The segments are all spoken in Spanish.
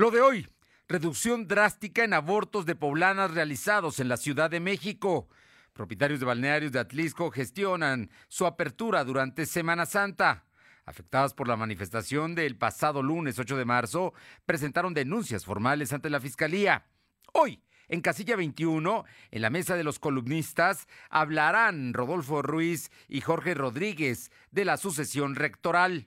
Lo de hoy, reducción drástica en abortos de poblanas realizados en la Ciudad de México. Propietarios de balnearios de Atlisco gestionan su apertura durante Semana Santa. Afectadas por la manifestación del pasado lunes 8 de marzo, presentaron denuncias formales ante la Fiscalía. Hoy, en Casilla 21, en la mesa de los columnistas, hablarán Rodolfo Ruiz y Jorge Rodríguez de la sucesión rectoral.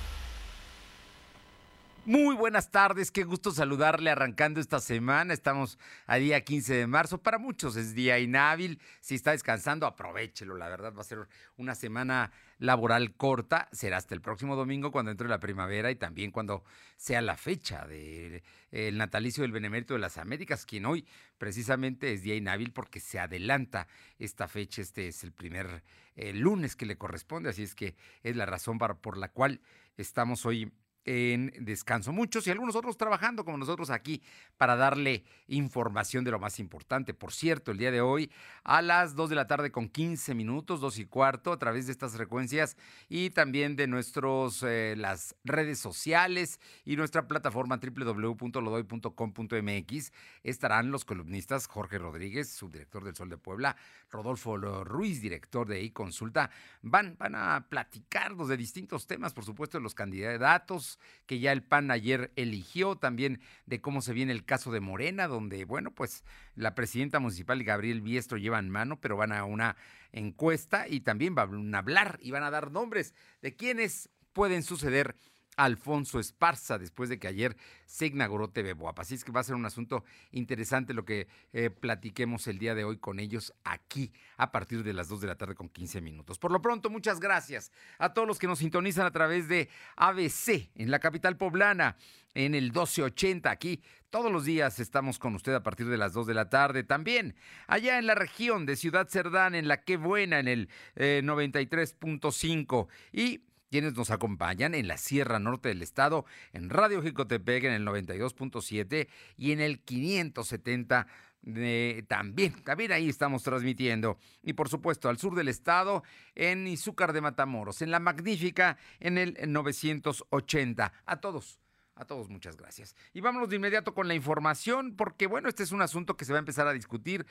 Muy buenas tardes, qué gusto saludarle arrancando esta semana. Estamos a día 15 de marzo. Para muchos es día inhábil. Si está descansando, aprovechelo. La verdad va a ser una semana laboral corta. Será hasta el próximo domingo cuando entre la primavera y también cuando sea la fecha del natalicio del Benemérito de las Américas, quien hoy precisamente es día inhábil porque se adelanta esta fecha. Este es el primer eh, lunes que le corresponde, así es que es la razón por la cual estamos hoy en descanso. Muchos y algunos otros trabajando como nosotros aquí para darle información de lo más importante. Por cierto, el día de hoy a las 2 de la tarde con 15 minutos, 2 y cuarto, a través de estas frecuencias y también de nuestros eh, las redes sociales y nuestra plataforma www.lodoy.com.mx estarán los columnistas Jorge Rodríguez, subdirector del Sol de Puebla, Rodolfo Ruiz, director de e-consulta. Van, van a platicarnos de distintos temas, por supuesto, de los candidatos que ya el PAN ayer eligió, también de cómo se viene el caso de Morena, donde, bueno, pues la presidenta municipal Gabriel Biestro llevan mano, pero van a una encuesta y también van a hablar y van a dar nombres de quienes pueden suceder Alfonso Esparza, después de que ayer se inauguró TV Boap. Así es que va a ser un asunto interesante lo que eh, platiquemos el día de hoy con ellos aquí a partir de las 2 de la tarde con 15 minutos. Por lo pronto, muchas gracias a todos los que nos sintonizan a través de ABC en la capital poblana en el 1280 aquí. Todos los días estamos con usted a partir de las 2 de la tarde. También allá en la región de Ciudad Cerdán, en la que buena, en el 93.5. Eh, y quienes nos acompañan en la Sierra Norte del Estado, en Radio Jicotepec en el 92.7 y en el 570 también, también ahí estamos transmitiendo. Y por supuesto, al sur del estado, en Izúcar de Matamoros, en La Magnífica, en el 980. A todos. A todos muchas gracias. Y vámonos de inmediato con la información, porque bueno, este es un asunto que se va a empezar a discutir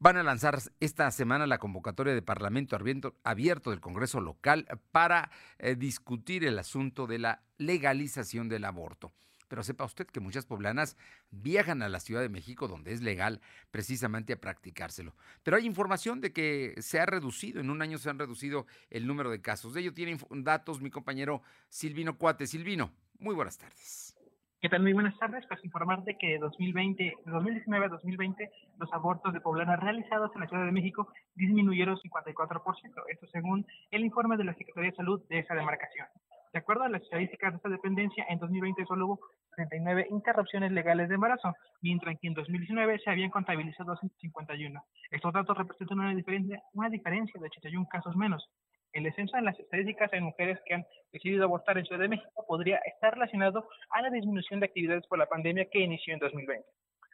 van a lanzar esta semana la convocatoria de Parlamento abierto del Congreso local para eh, discutir el asunto de la legalización del aborto. Pero sepa usted que muchas poblanas viajan a la Ciudad de México, donde es legal, precisamente a practicárselo. Pero hay información de que se ha reducido, en un año se han reducido el número de casos. De ello tiene datos mi compañero Silvino Cuate. Silvino, muy buenas tardes. ¿Qué tal? Muy buenas tardes. Para informarte que de 2020, de 2019 a 2020, los abortos de poblanas realizados en la Ciudad de México disminuyeron 54%. Esto según el informe de la Secretaría de Salud de esa demarcación. De acuerdo a las estadísticas de esta dependencia, en 2020 solo hubo 39 interrupciones legales de embarazo, mientras que en 2019 se habían contabilizado 151. Estos datos representan una diferencia, una diferencia de 81 casos menos. El descenso en las estadísticas en mujeres que han decidido abortar en Ciudad de México podría estar relacionado a la disminución de actividades por la pandemia que inició en 2020.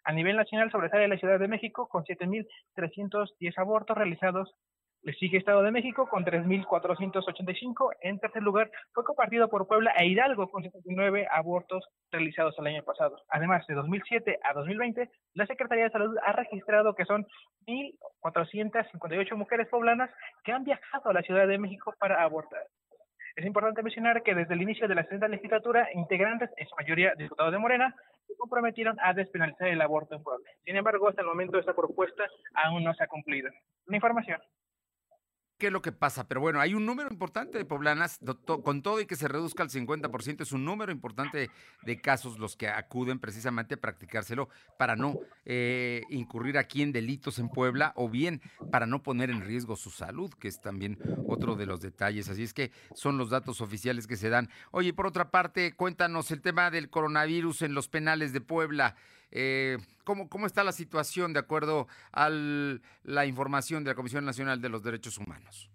A nivel nacional sobresale la Ciudad de México con 7.310 abortos realizados le sigue Estado de México con 3.485. En tercer lugar, fue compartido por Puebla e Hidalgo con 79 abortos realizados el año pasado. Además, de 2007 a 2020, la Secretaría de Salud ha registrado que son 1.458 mujeres poblanas que han viajado a la Ciudad de México para abortar. Es importante mencionar que desde el inicio de la sexta legislatura, integrantes, en su mayoría diputados de Morena, se comprometieron a despenalizar el aborto en Puebla. Sin embargo, hasta el momento esta propuesta aún no se ha cumplido. Una información qué es lo que pasa. Pero bueno, hay un número importante de poblanas, con todo y que se reduzca al 50%, es un número importante de casos los que acuden precisamente a practicárselo para no eh, incurrir aquí en delitos en Puebla o bien para no poner en riesgo su salud, que es también otro de los detalles. Así es que son los datos oficiales que se dan. Oye, por otra parte, cuéntanos el tema del coronavirus en los penales de Puebla. Eh, ¿cómo, ¿Cómo está la situación de acuerdo a la información de la Comisión Nacional de los Derechos Humanos?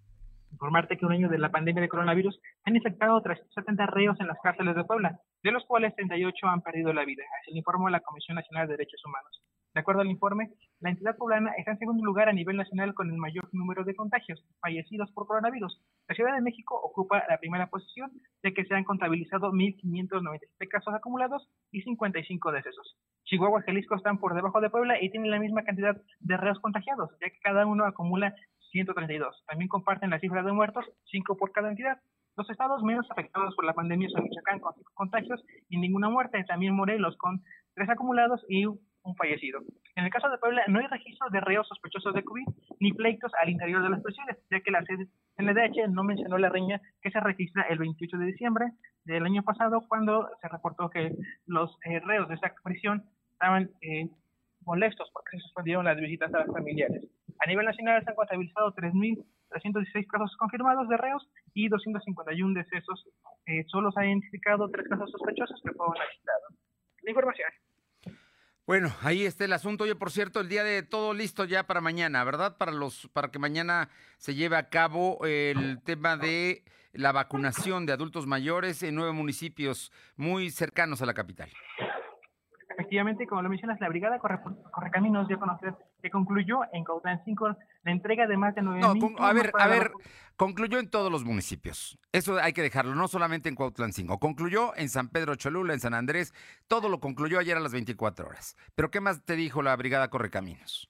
informarte que un año de la pandemia de coronavirus han infectado 370 reos en las cárceles de Puebla, de los cuales 38 han perdido la vida, así lo informó la Comisión Nacional de Derechos Humanos. De acuerdo al informe, la entidad poblana está en segundo lugar a nivel nacional con el mayor número de contagios fallecidos por coronavirus. La Ciudad de México ocupa la primera posición, ya que se han contabilizado 1.597 casos acumulados y 55 decesos. Chihuahua y Jalisco están por debajo de Puebla y tienen la misma cantidad de reos contagiados, ya que cada uno acumula 132. También comparten la cifra de muertos, 5 por cada entidad. Los estados menos afectados por la pandemia son Michoacán con 5 contagios y ninguna muerte. También Morelos con 3 acumulados y un fallecido. En el caso de Puebla no hay registro de reos sospechosos de COVID ni pleitos al interior de las prisiones, ya que la CNDH no mencionó la riña que se registra el 28 de diciembre del año pasado cuando se reportó que los eh, reos de esa prisión estaban eh, molestos porque se suspendieron las visitas a los familiares. A nivel nacional se han contabilizado 3.316 casos confirmados de reos y 251 decesos. Eh, solo se han identificado tres casos sospechosos que fueron aislados. La información. Bueno, ahí está el asunto. Oye, por cierto, el día de todo listo ya para mañana, ¿verdad? Para los, para que mañana se lleve a cabo el tema de la vacunación de adultos mayores en nueve municipios muy cercanos a la capital efectivamente, como lo mencionas, la Brigada Correcaminos dio a conocer que concluyó en Cautlán 5 la entrega de más de 9 no, A ver, a ver, concluyó en todos los municipios. Eso hay que dejarlo, no solamente en Cuautlán 5. Concluyó en San Pedro Cholula, en San Andrés. Todo lo concluyó ayer a las 24 horas. Pero ¿qué más te dijo la Brigada Correcaminos?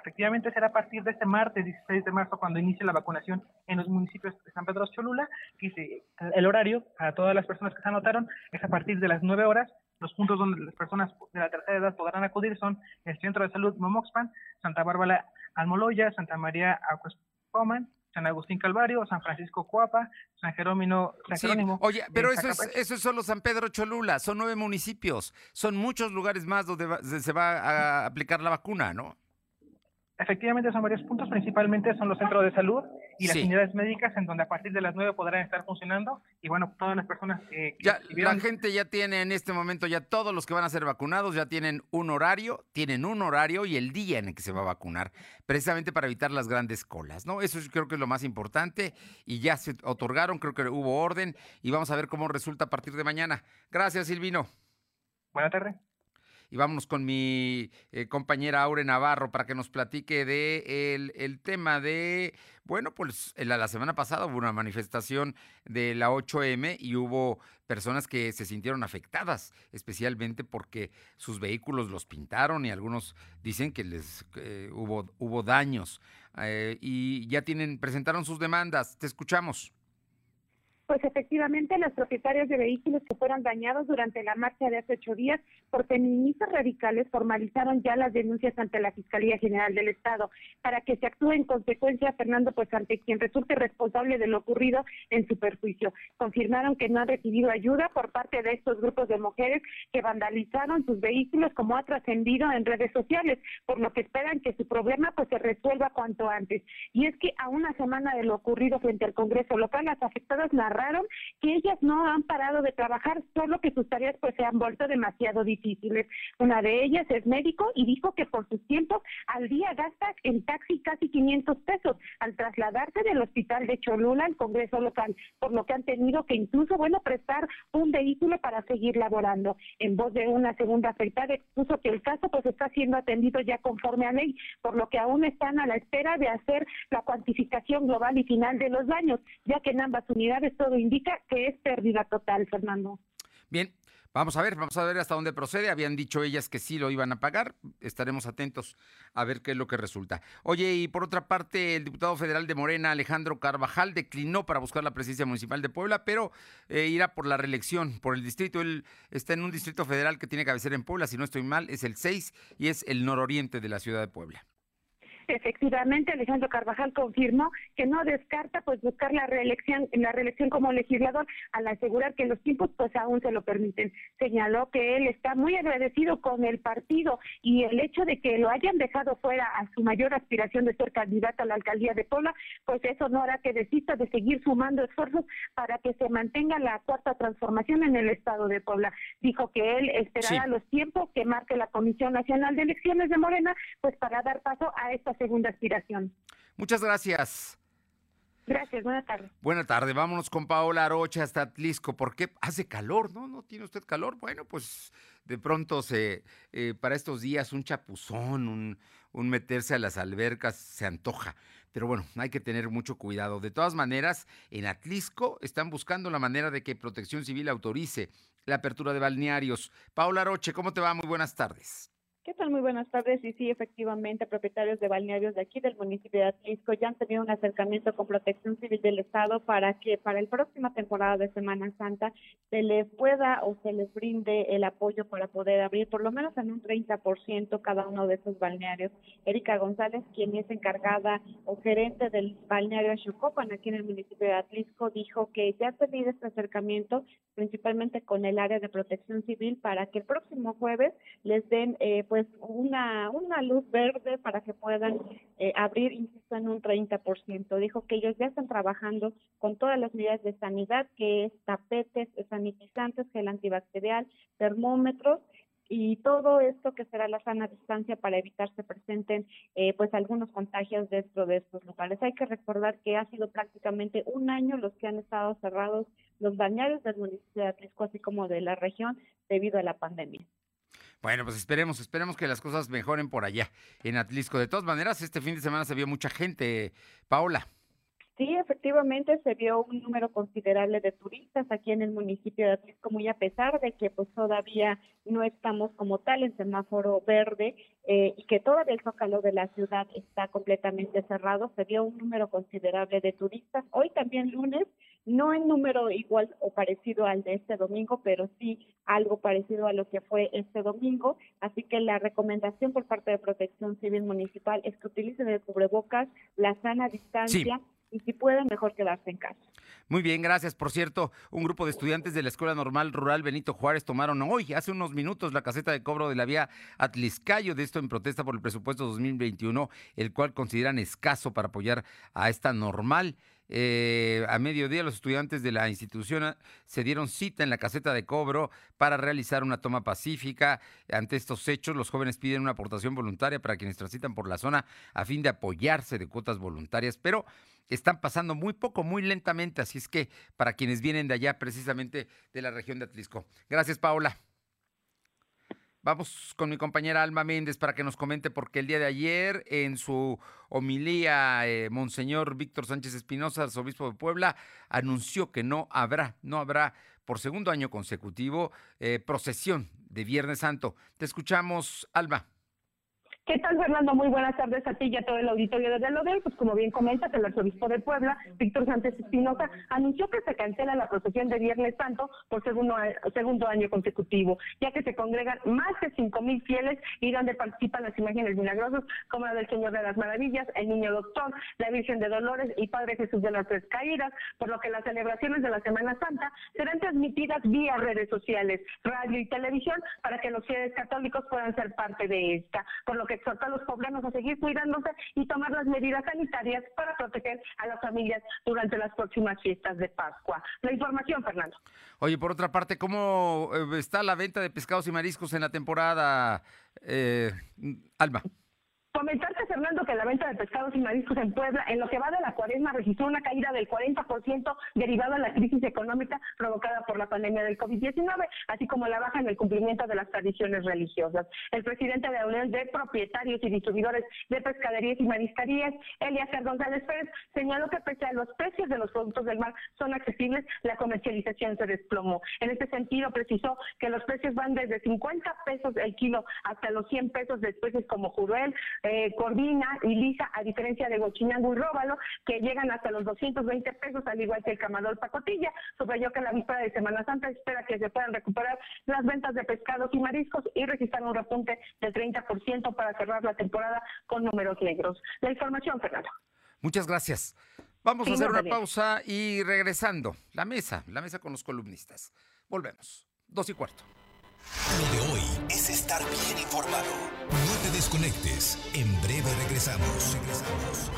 Efectivamente, será a partir de este martes 16 de marzo cuando inicie la vacunación en los municipios de San Pedro Cholula. Que el horario para todas las personas que se anotaron es a partir de las 9 horas los puntos donde las personas de la tercera edad podrán acudir son el Centro de Salud Momoxpan, Santa Bárbara Almoloya, Santa María Acuespoman, San Agustín Calvario, San Francisco Cuapa, San Jerónimo. San oye, pero eso es, eso es solo San Pedro Cholula, son nueve municipios, son muchos lugares más donde se va a aplicar la vacuna, ¿no? Efectivamente son varios puntos, principalmente son los centros de salud y las unidades médicas en donde a partir de las nueve podrán estar funcionando y bueno, todas las personas que... ya, La gente ya tiene en este momento, ya todos los que van a ser vacunados ya tienen un horario, tienen un horario y el día en el que se va a vacunar, precisamente para evitar las grandes colas, ¿no? Eso creo que es lo más importante y ya se otorgaron, creo que hubo orden y vamos a ver cómo resulta a partir de mañana. Gracias, Silvino. Buenas tardes y vámonos con mi eh, compañera Aure Navarro para que nos platique de el, tema de, bueno, pues la, la, semana pasada hubo una manifestación de la 8M y hubo personas que se sintieron afectadas, especialmente porque sus vehículos los pintaron y algunos dicen que les eh, hubo, hubo daños eh, y ya tienen, presentaron sus demandas. Te escuchamos. Pues efectivamente, los propietarios de vehículos que fueron dañados durante la marcha de hace ocho días por feministas radicales formalizaron ya las denuncias ante la Fiscalía General del Estado para que se actúe en consecuencia, Fernando, pues ante quien resulte responsable de lo ocurrido en su perjuicio. Confirmaron que no han recibido ayuda por parte de estos grupos de mujeres que vandalizaron sus vehículos como ha trascendido en redes sociales, por lo que esperan que su problema pues se resuelva cuanto antes. Y es que a una semana de lo ocurrido frente al Congreso local, las afectadas narraron que ellas no han parado de trabajar, solo que sus tareas pues se han vuelto demasiado difíciles. Una de ellas es médico y dijo que por sus tiempos al día gasta en taxi casi 500 pesos al trasladarse del hospital de Cholula al Congreso local, por lo que han tenido que incluso, bueno, prestar un vehículo para seguir laborando. En voz de una segunda afectada expuso que el caso pues está siendo atendido ya conforme a ley, por lo que aún están a la espera de hacer la cuantificación global y final de los daños, ya que en ambas unidades todo indica que es pérdida total, Fernando. Bien, Vamos a ver, vamos a ver hasta dónde procede. Habían dicho ellas que sí lo iban a pagar. Estaremos atentos a ver qué es lo que resulta. Oye, y por otra parte, el diputado federal de Morena, Alejandro Carvajal, declinó para buscar la presidencia municipal de Puebla, pero eh, irá por la reelección, por el distrito. Él está en un distrito federal que tiene cabecera en Puebla, si no estoy mal, es el 6 y es el nororiente de la ciudad de Puebla. Efectivamente, Alejandro Carvajal confirmó que no descarta pues buscar la reelección, la reelección como legislador al asegurar que los tiempos pues aún se lo permiten. Señaló que él está muy agradecido con el partido y el hecho de que lo hayan dejado fuera a su mayor aspiración de ser candidato a la alcaldía de Puebla, pues eso no hará que desista de seguir sumando esfuerzos para que se mantenga la cuarta transformación en el estado de Puebla. Dijo que él esperará los tiempos que marque la Comisión Nacional de Elecciones de Morena, pues para dar paso a esta segunda aspiración. Muchas gracias. Gracias, buenas tardes. Buenas tardes, vámonos con Paola Arocha hasta Atlisco. ¿Por qué hace calor? ¿No? ¿No tiene usted calor? Bueno, pues de pronto se, eh, para estos días un chapuzón, un, un meterse a las albercas se antoja. Pero bueno, hay que tener mucho cuidado. De todas maneras, en Atlisco están buscando la manera de que Protección Civil autorice la apertura de balnearios. Paola Aroche, ¿cómo te va? Muy buenas tardes. ¿Qué tal? Muy buenas tardes. Y sí, efectivamente, propietarios de balnearios de aquí del municipio de Atlisco ya han tenido un acercamiento con Protección Civil del Estado para que para la próxima temporada de Semana Santa se les pueda o se les brinde el apoyo para poder abrir por lo menos en un 30% cada uno de esos balnearios. Erika González, quien es encargada o gerente del balneario Xocopan aquí en el municipio de Atlisco, dijo que ya ha tenido este acercamiento principalmente con el área de Protección Civil para que el próximo jueves les den eh, pues pues una, una luz verde para que puedan eh, abrir, insisto, en un 30%. Dijo que ellos ya están trabajando con todas las medidas de sanidad, que es tapetes, sanitizantes, gel antibacterial, termómetros, y todo esto que será la sana distancia para evitar se presenten eh, pues algunos contagios dentro de estos lugares. Hay que recordar que ha sido prácticamente un año los que han estado cerrados los bañarios del municipio de Atlisco, así como de la región, debido a la pandemia. Bueno, pues esperemos, esperemos que las cosas mejoren por allá en Atlisco. De todas maneras, este fin de semana se vio mucha gente, Paola. Sí, efectivamente se vio un número considerable de turistas aquí en el municipio de Atlisco, muy a pesar de que pues todavía no estamos como tal en semáforo verde eh, y que todavía el zócalo de la ciudad está completamente cerrado, se vio un número considerable de turistas. Hoy también lunes no en número igual o parecido al de este domingo, pero sí algo parecido a lo que fue este domingo. Así que la recomendación por parte de Protección Civil Municipal es que utilicen el cubrebocas, la sana distancia. Y si pueden, mejor quedarse en casa. Muy bien, gracias. Por cierto, un grupo de estudiantes de la Escuela Normal Rural Benito Juárez tomaron hoy, hace unos minutos, la caseta de cobro de la vía Atliscayo, de esto en protesta por el presupuesto 2021, el cual consideran escaso para apoyar a esta normal. Eh, a mediodía los estudiantes de la institución ah, se dieron cita en la caseta de cobro para realizar una toma pacífica. Ante estos hechos, los jóvenes piden una aportación voluntaria para quienes transitan por la zona a fin de apoyarse de cuotas voluntarias, pero están pasando muy poco, muy lentamente, así es que para quienes vienen de allá, precisamente de la región de Atlisco. Gracias, Paola. Vamos con mi compañera Alma Méndez para que nos comente porque el día de ayer en su homilía eh, Monseñor Víctor Sánchez Espinosa, arzobispo de Puebla, anunció que no habrá, no habrá por segundo año consecutivo eh, procesión de Viernes Santo. Te escuchamos, Alma. ¿Qué tal, Fernando? Muy buenas tardes a ti y a todo el auditorio de Delodel. Pues como bien comentas, el arzobispo de Puebla, Víctor Sánchez Espinosa, anunció que se cancela la procesión de Viernes Santo por segundo, segundo año consecutivo, ya que se congregan más de cinco mil fieles y donde participan las imágenes milagrosas como la del Señor de las Maravillas, el Niño Doctor, la Virgen de Dolores y Padre Jesús de las Tres Caídas, por lo que las celebraciones de la Semana Santa serán transmitidas vía redes sociales, radio y televisión para que los fieles católicos puedan ser parte de esta, por lo que exhorta a los poblanos a seguir cuidándose y tomar las medidas sanitarias para proteger a las familias durante las próximas fiestas de Pascua. La información, Fernando. Oye, por otra parte, ¿cómo eh, está la venta de pescados y mariscos en la temporada, eh, Alma? Comentarte, Fernando, que la venta de pescados y mariscos en Puebla, en lo que va de la cuaresma, registró una caída del 40% derivada de la crisis económica provocada por la pandemia del COVID-19, así como la baja en el cumplimiento de las tradiciones religiosas. El presidente de la Unión de Propietarios y Distribuidores de Pescaderías y Mariscarías, Elias González Pérez, señaló que pese a los precios de los productos del mar son accesibles, la comercialización se desplomó. En este sentido, precisó que los precios van desde 50 pesos el kilo hasta los 100 pesos de especies como jurel, eh, coordina y lisa, a diferencia de Gochinango y Róbalo, que llegan hasta los 220 pesos, al igual que el camador pacotilla. Subrayó que la víspera de Semana Santa espera que se puedan recuperar las ventas de pescados y mariscos y registrar un repunte del 30% para cerrar la temporada con números negros. La información, Fernando. Muchas gracias. Vamos a hacer una pausa y regresando, la mesa, la mesa con los columnistas. Volvemos. Dos y cuarto. Lo de hoy es estar bien informado. No te desconectes. En breve regresamos. Regresamos.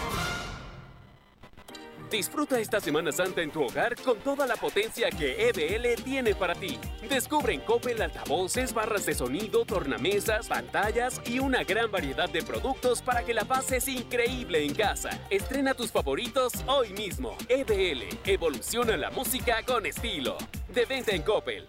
Disfruta esta Semana Santa en tu hogar con toda la potencia que EBL tiene para ti. Descubre en Coppel altavoces, barras de sonido, tornamesas, pantallas y una gran variedad de productos para que la pases increíble en casa. Estrena tus favoritos hoy mismo. EBL, evoluciona la música con estilo. De venta en Coppel.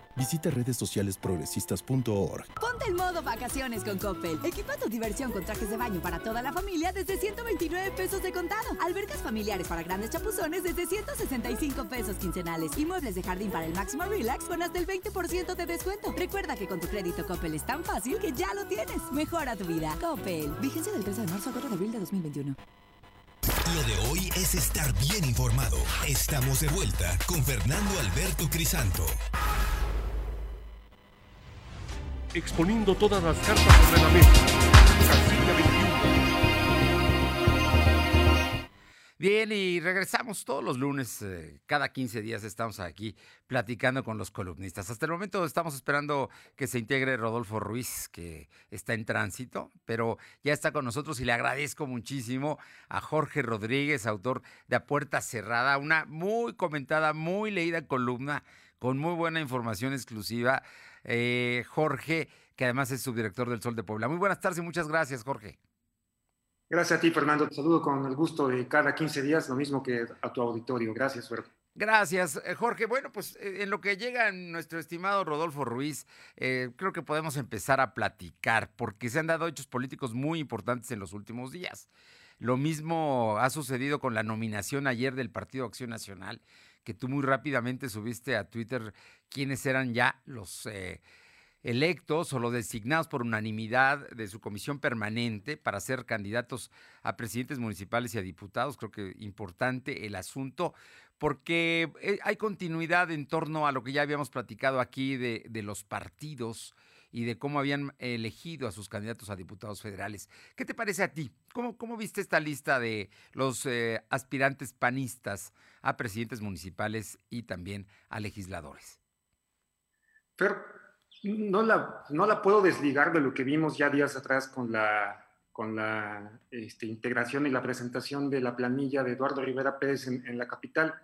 Visita redes sociales progresistas.org. Ponte en modo vacaciones con Coppel. Equipa tu diversión con trajes de baño para toda la familia desde 129 pesos de contado. Albercas familiares para grandes chapuzones desde 165 pesos quincenales. Y muebles de jardín para el máximo relax con hasta el 20% de descuento. Recuerda que con tu crédito Coppel es tan fácil que ya lo tienes. Mejora tu vida. Coppel. Vigencia del 13 de marzo a 4 de abril de 2021. Lo de hoy es estar bien informado. Estamos de vuelta con Fernando Alberto Crisanto exponiendo todas las cartas sobre la mesa. Casilla 21. Bien, y regresamos todos los lunes, eh, cada 15 días estamos aquí platicando con los columnistas. Hasta el momento estamos esperando que se integre Rodolfo Ruiz, que está en tránsito, pero ya está con nosotros y le agradezco muchísimo a Jorge Rodríguez, autor de A Puerta Cerrada, una muy comentada, muy leída columna con muy buena información exclusiva eh, Jorge, que además es subdirector del Sol de Puebla. Muy buenas tardes y muchas gracias, Jorge. Gracias a ti, Fernando. Te saludo con el gusto de cada 15 días, lo mismo que a tu auditorio. Gracias, suerte. Gracias, eh, Jorge. Bueno, pues eh, en lo que llega nuestro estimado Rodolfo Ruiz, creo que podemos empezar a platicar, porque se han dado hechos políticos muy importantes en los últimos días. Lo mismo ha sucedido con la nominación ayer del Partido Acción Nacional que tú muy rápidamente subiste a Twitter quiénes eran ya los eh, electos o los designados por unanimidad de su comisión permanente para ser candidatos a presidentes municipales y a diputados. Creo que importante el asunto porque eh, hay continuidad en torno a lo que ya habíamos platicado aquí de, de los partidos y de cómo habían elegido a sus candidatos a diputados federales. ¿Qué te parece a ti? ¿Cómo, cómo viste esta lista de los eh, aspirantes panistas a presidentes municipales y también a legisladores? Pero no la, no la puedo desligar de lo que vimos ya días atrás con la, con la este, integración y la presentación de la planilla de Eduardo Rivera Pérez en, la capital.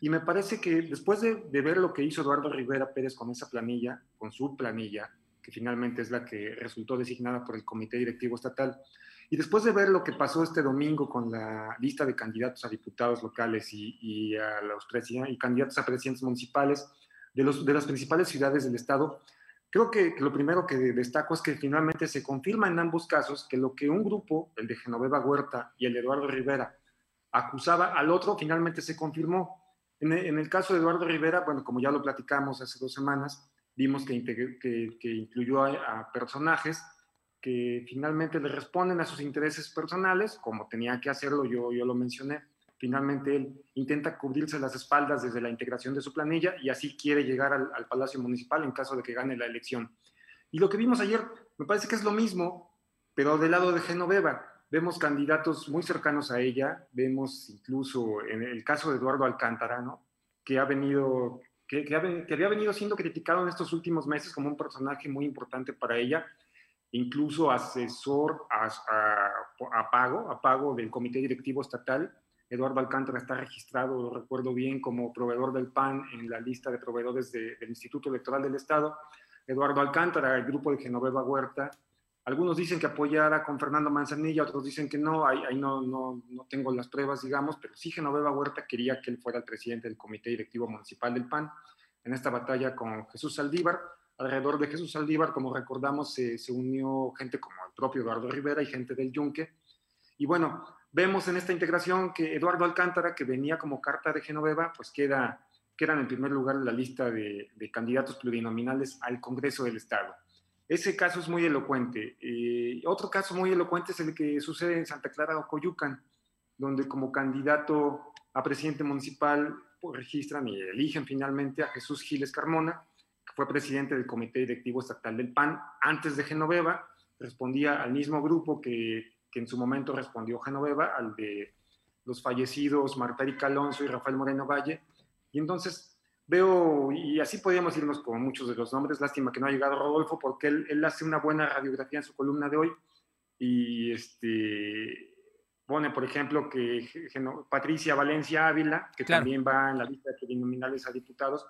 Y me parece que después de, de, ver lo que hizo Eduardo Rivera Pérez con esa planilla, con su planilla, que finalmente es la que resultó designada por el Comité Directivo Estatal. Y después de ver lo que pasó este domingo con la lista de candidatos a diputados locales y, a los y candidatos a presidentes municipales de, los, de las principales ciudades del Estado, creo que, lo primero que destaco es que finalmente se confirma en ambos casos que lo que un grupo, el de Genoveva Huerta y el de Eduardo Rivera, acusaba al otro, finalmente se confirmó. En el, en el caso de Eduardo Rivera, bueno, como ya lo platicamos hace dos semanas, vimos que, incluyó a, personajes que finalmente le responden a sus intereses personales, como tenía que hacerlo, yo, yo lo mencioné. Finalmente él intenta cubrirse las espaldas desde la integración de su planilla y así quiere llegar al, al Palacio Municipal en caso de que gane la elección. Y lo que vimos ayer me parece que es lo mismo, pero del lado de Genoveva. vemos candidatos muy cercanos a ella, vemos incluso en el caso de Eduardo Alcántara, ¿no? que ha venido, que, que, había venido siendo criticado en estos últimos meses como un personaje muy importante para ella, incluso asesor a, a, a pago, a pago del comité directivo estatal. Eduardo Alcántara está registrado, lo recuerdo bien, como proveedor del PAN en la lista de proveedores del Instituto Electoral del Estado. Eduardo Alcántara, el grupo de Genoveva Huerta, algunos dicen que apoyara con Fernando Manzanilla, otros dicen que no, ahí, ahí no, no, no, tengo las pruebas, digamos, pero sí Genoveva Huerta quería que él fuera el presidente del Comité Directivo Municipal del PAN en esta batalla con Jesús Saldívar. Alrededor de Jesús Saldívar, como recordamos, se, se unió gente como el propio Eduardo Rivera y gente del Yunque. Y bueno, vemos en esta integración que Eduardo Alcántara, que venía como carta de Genoveva, pues queda, queda en primer lugar en la lista de, de candidatos plurinominales al Congreso del Estado. Ese caso es muy elocuente. Eh, otro caso muy elocuente es el que sucede en Santa Clara o Coyucan, donde como candidato a presidente municipal pues, registran y eligen finalmente a Jesús Giles Carmona, que fue presidente del Comité Directivo Estatal del PAN antes de Genoveva, respondía al mismo grupo que, en su momento respondió Genoveva, al de los fallecidos Marta Alonso y Rafael Moreno Valle, y entonces veo, y así podríamos irnos con muchos de los nombres, lástima que no ha llegado Rodolfo, porque él, él hace una buena radiografía en su columna de hoy, y este, pone, por ejemplo, que Patricia Valencia Ávila, que claro. también va en la lista de plurinominales a diputados,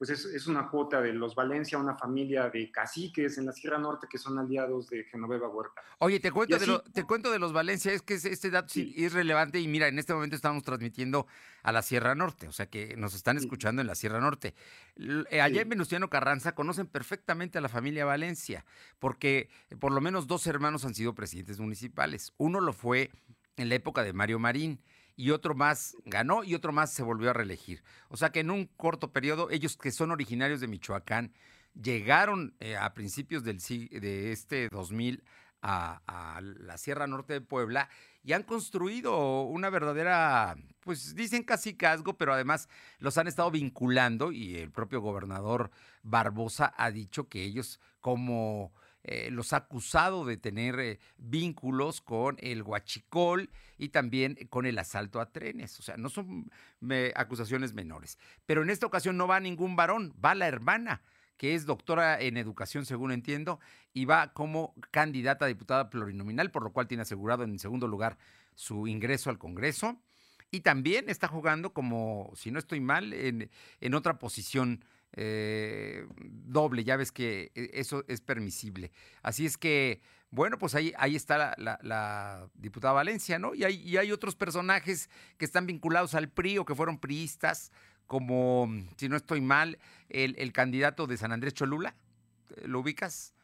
pues es, es, una cuota de los Valencia, una familia de caciques en la Sierra Norte que son aliados de Genoveva Huerta. Oye, te cuento, así, de, lo, te cuento de los Valencia, es que este dato sí. es relevante y mira, en este momento estamos transmitiendo a la Sierra Norte, o sea que nos están escuchando sí. en la Sierra Norte. Eh, allá sí. en Venustiano Carranza conocen perfectamente a la familia Valencia, porque por lo menos dos hermanos han sido presidentes municipales. Uno lo fue en la época de Mario Marín y otro más ganó y otro más se volvió a reelegir. O sea que en un corto periodo, ellos que son originarios de Michoacán, llegaron eh, a principios del, de este 2000 a, a, la Sierra Norte de Puebla y han construido una verdadera, pues dicen casi casgo, pero además los han estado vinculando y el propio gobernador Barbosa ha dicho que ellos como eh, los ha acusado de tener eh, vínculos con el huachicol y también con el asalto a trenes. O sea, no son acusaciones menores. Pero en esta ocasión no va ningún varón, va la hermana que es doctora en educación, según entiendo, y va como candidata a diputada plurinominal, por lo cual tiene asegurado en segundo lugar su ingreso al Congreso. Y también está jugando como, si no estoy mal, en, en otra posición eh, doble, ya ves que e, eso es permisible. Así es que, bueno, pues ahí, ahí está la, la, la diputada Valencia, ¿no? Y hay, y hay, otros personajes que están vinculados al PRI o que fueron priistas, como, si no estoy mal, el, el candidato de San Andrés Cholula, ¿lo ubicas?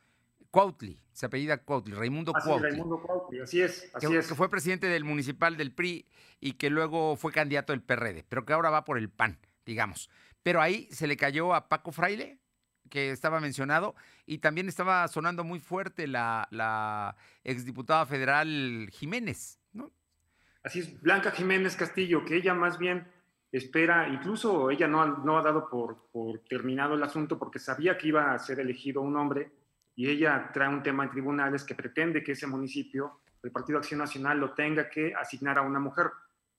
Cuautli, se apellida Cuautli, Raimundo así, Cuautli. Raimundo Cuautli, así es, así que, es. Que fue presidente del municipal del PRI y que luego fue candidato del PRD, pero que ahora va por el PAN, digamos. Pero ahí se le cayó a Paco Fraile, que estaba mencionado, y también estaba sonando muy fuerte la, la exdiputada federal Jiménez, ¿no? Así es, Blanca Jiménez Castillo, que ella más bien espera, incluso ella no ha, no ha dado por, por terminado el asunto porque sabía que iba a ser elegido un hombre y ella trae un tema en tribunales que pretende que ese municipio, el Partido Acción Nacional, lo tenga que asignar a una mujer.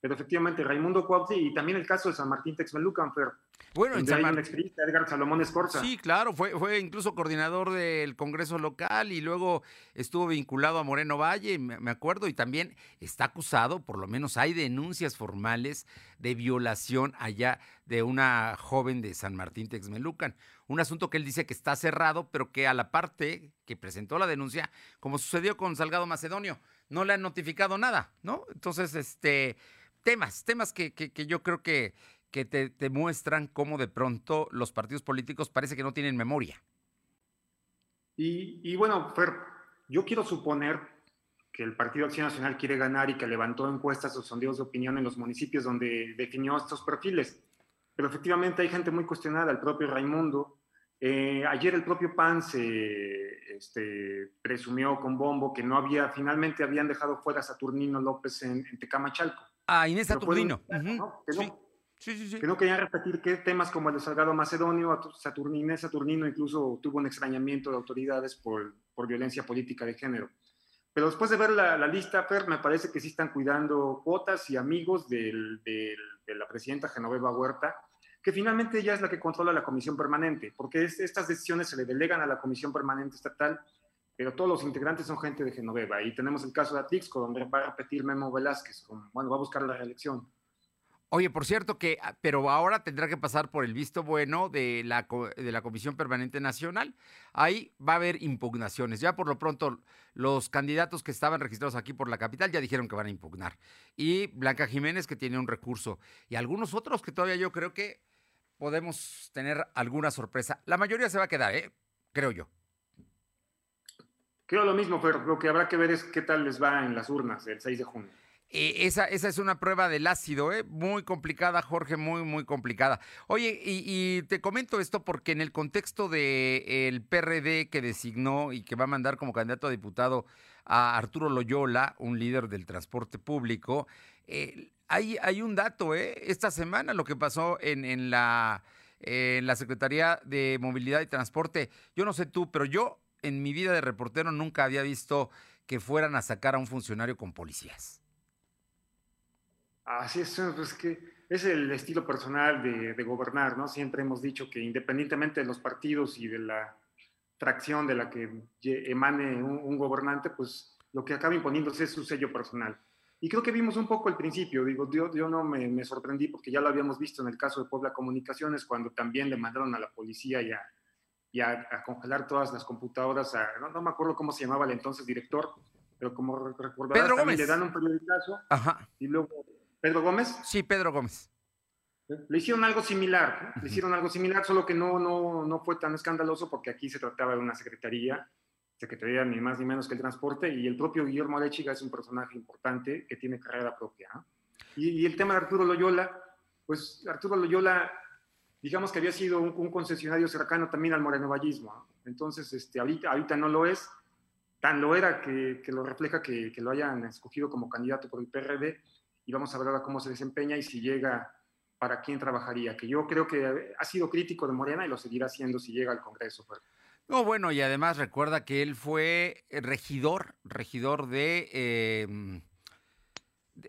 Pero efectivamente, Raimundo Cuautli y también el caso de San Martín Texmelucan, Fer. Bueno, en San Martín. Edgar Salomón Escorza. Sí, claro, fue, fue incluso coordinador del Congreso local y luego estuvo vinculado a Moreno Valle, me acuerdo, y también está acusado, por lo menos hay denuncias formales de violación allá de una joven de San Martín Texmelucan. Un asunto que él dice que está cerrado, pero que a la parte que presentó la denuncia, como sucedió con Salgado Macedonio, no le han notificado nada, ¿no? Entonces, este temas, temas que, que, yo creo que, que te, te, muestran cómo de pronto los partidos políticos parece que no tienen memoria. Y, y, bueno, Fer, yo quiero suponer que el Partido Acción Nacional quiere ganar y que levantó encuestas o sondeos de opinión en los municipios donde definió estos perfiles. Pero efectivamente hay gente muy cuestionada, el propio Raimundo. Eh, ayer el propio PAN se este, presumió con bombo que no había, finalmente habían dejado fuera a Saturnino López en, en Tecamachalco. Ah, Inés Saturnino. Uh -huh. ¿no? Que, no, sí. Sí, sí, sí. que, no, querían repetir que temas como el de Salgado Macedonio, Saturnino, Saturnino incluso tuvo un extrañamiento de autoridades por, por violencia política de género. Pero después de ver la, lista, Fer, me parece que sí están cuidando cuotas y amigos de la presidenta Genoveva Huerta, que finalmente ella es la que controla la comisión permanente, porque estas decisiones se le delegan a la comisión permanente estatal, pero todos los integrantes son gente de Genoveva. Y tenemos el caso de Atlixco, donde va a repetir Memo Velázquez, bueno, va a buscar la reelección. Oye, por cierto que, ah, pero ahora tendrá que pasar por el visto bueno de la, de la Comisión Permanente Nacional. Ahí va a haber impugnaciones. Ya por lo pronto, los candidatos que estaban registrados aquí por la capital ya dijeron que van a impugnar. Y Blanca Jiménez que tiene un recurso. Y algunos otros que todavía yo creo que podemos tener alguna sorpresa. La mayoría se va a quedar, ¿eh? Creo yo. Creo lo mismo, pero lo que habrá que ver es qué tal les va en las urnas el 6 de junio. Eh, esa, esa, es una prueba del ácido, ¿eh? muy complicada, Jorge, muy, muy complicada. Oye, y, te comento esto porque en el contexto del el PRD que designó y que va a mandar como candidato a diputado a Arturo Loyola, un líder del transporte público, eh, hay, hay, un dato, ¿eh? esta semana lo que pasó en, en, la, en la Secretaría de Movilidad y Transporte, yo no sé tú, pero yo en mi vida de reportero nunca había visto que fueran a sacar a un funcionario con policías. Así es, pues que es el estilo personal de, gobernar, ¿no? Siempre hemos dicho que independientemente de los partidos y de la fracción de la que emane un, gobernante, pues lo que acaba imponiéndose es su sello personal. Y creo que vimos un poco el principio, digo, yo, yo no me, sorprendí porque ya lo habíamos visto en el caso de Puebla Comunicaciones, cuando también le mandaron a la policía y a, a, congelar todas las computadoras, no, no, me acuerdo cómo se llamaba el entonces director, pero como recordarás, también le dan un periodicazo Ajá. y luego ¿Pedro Gómez? Sí, Pedro Gómez. Le hicieron algo similar, le hicieron algo similar, solo que no, no, no fue tan escandaloso porque aquí se trataba de una secretaría, secretaría ni más ni menos que el transporte, y el propio Guillermo Arechiga es un personaje importante que tiene carrera propia. Y, el tema de Arturo Loyola, pues Arturo Loyola, digamos que había sido un, concesionario cercano también al morenovallismo, entonces este, ahorita, ahorita no lo es, tan lo era que, que lo refleja que, lo hayan escogido como candidato por el PRD, y vamos a ver ahora cómo se desempeña y si llega, para quién trabajaría, que yo creo que ha sido crítico de Morena y lo seguirá siendo si llega al Congreso. No, bueno, y además recuerda que él fue regidor, regidor de, em,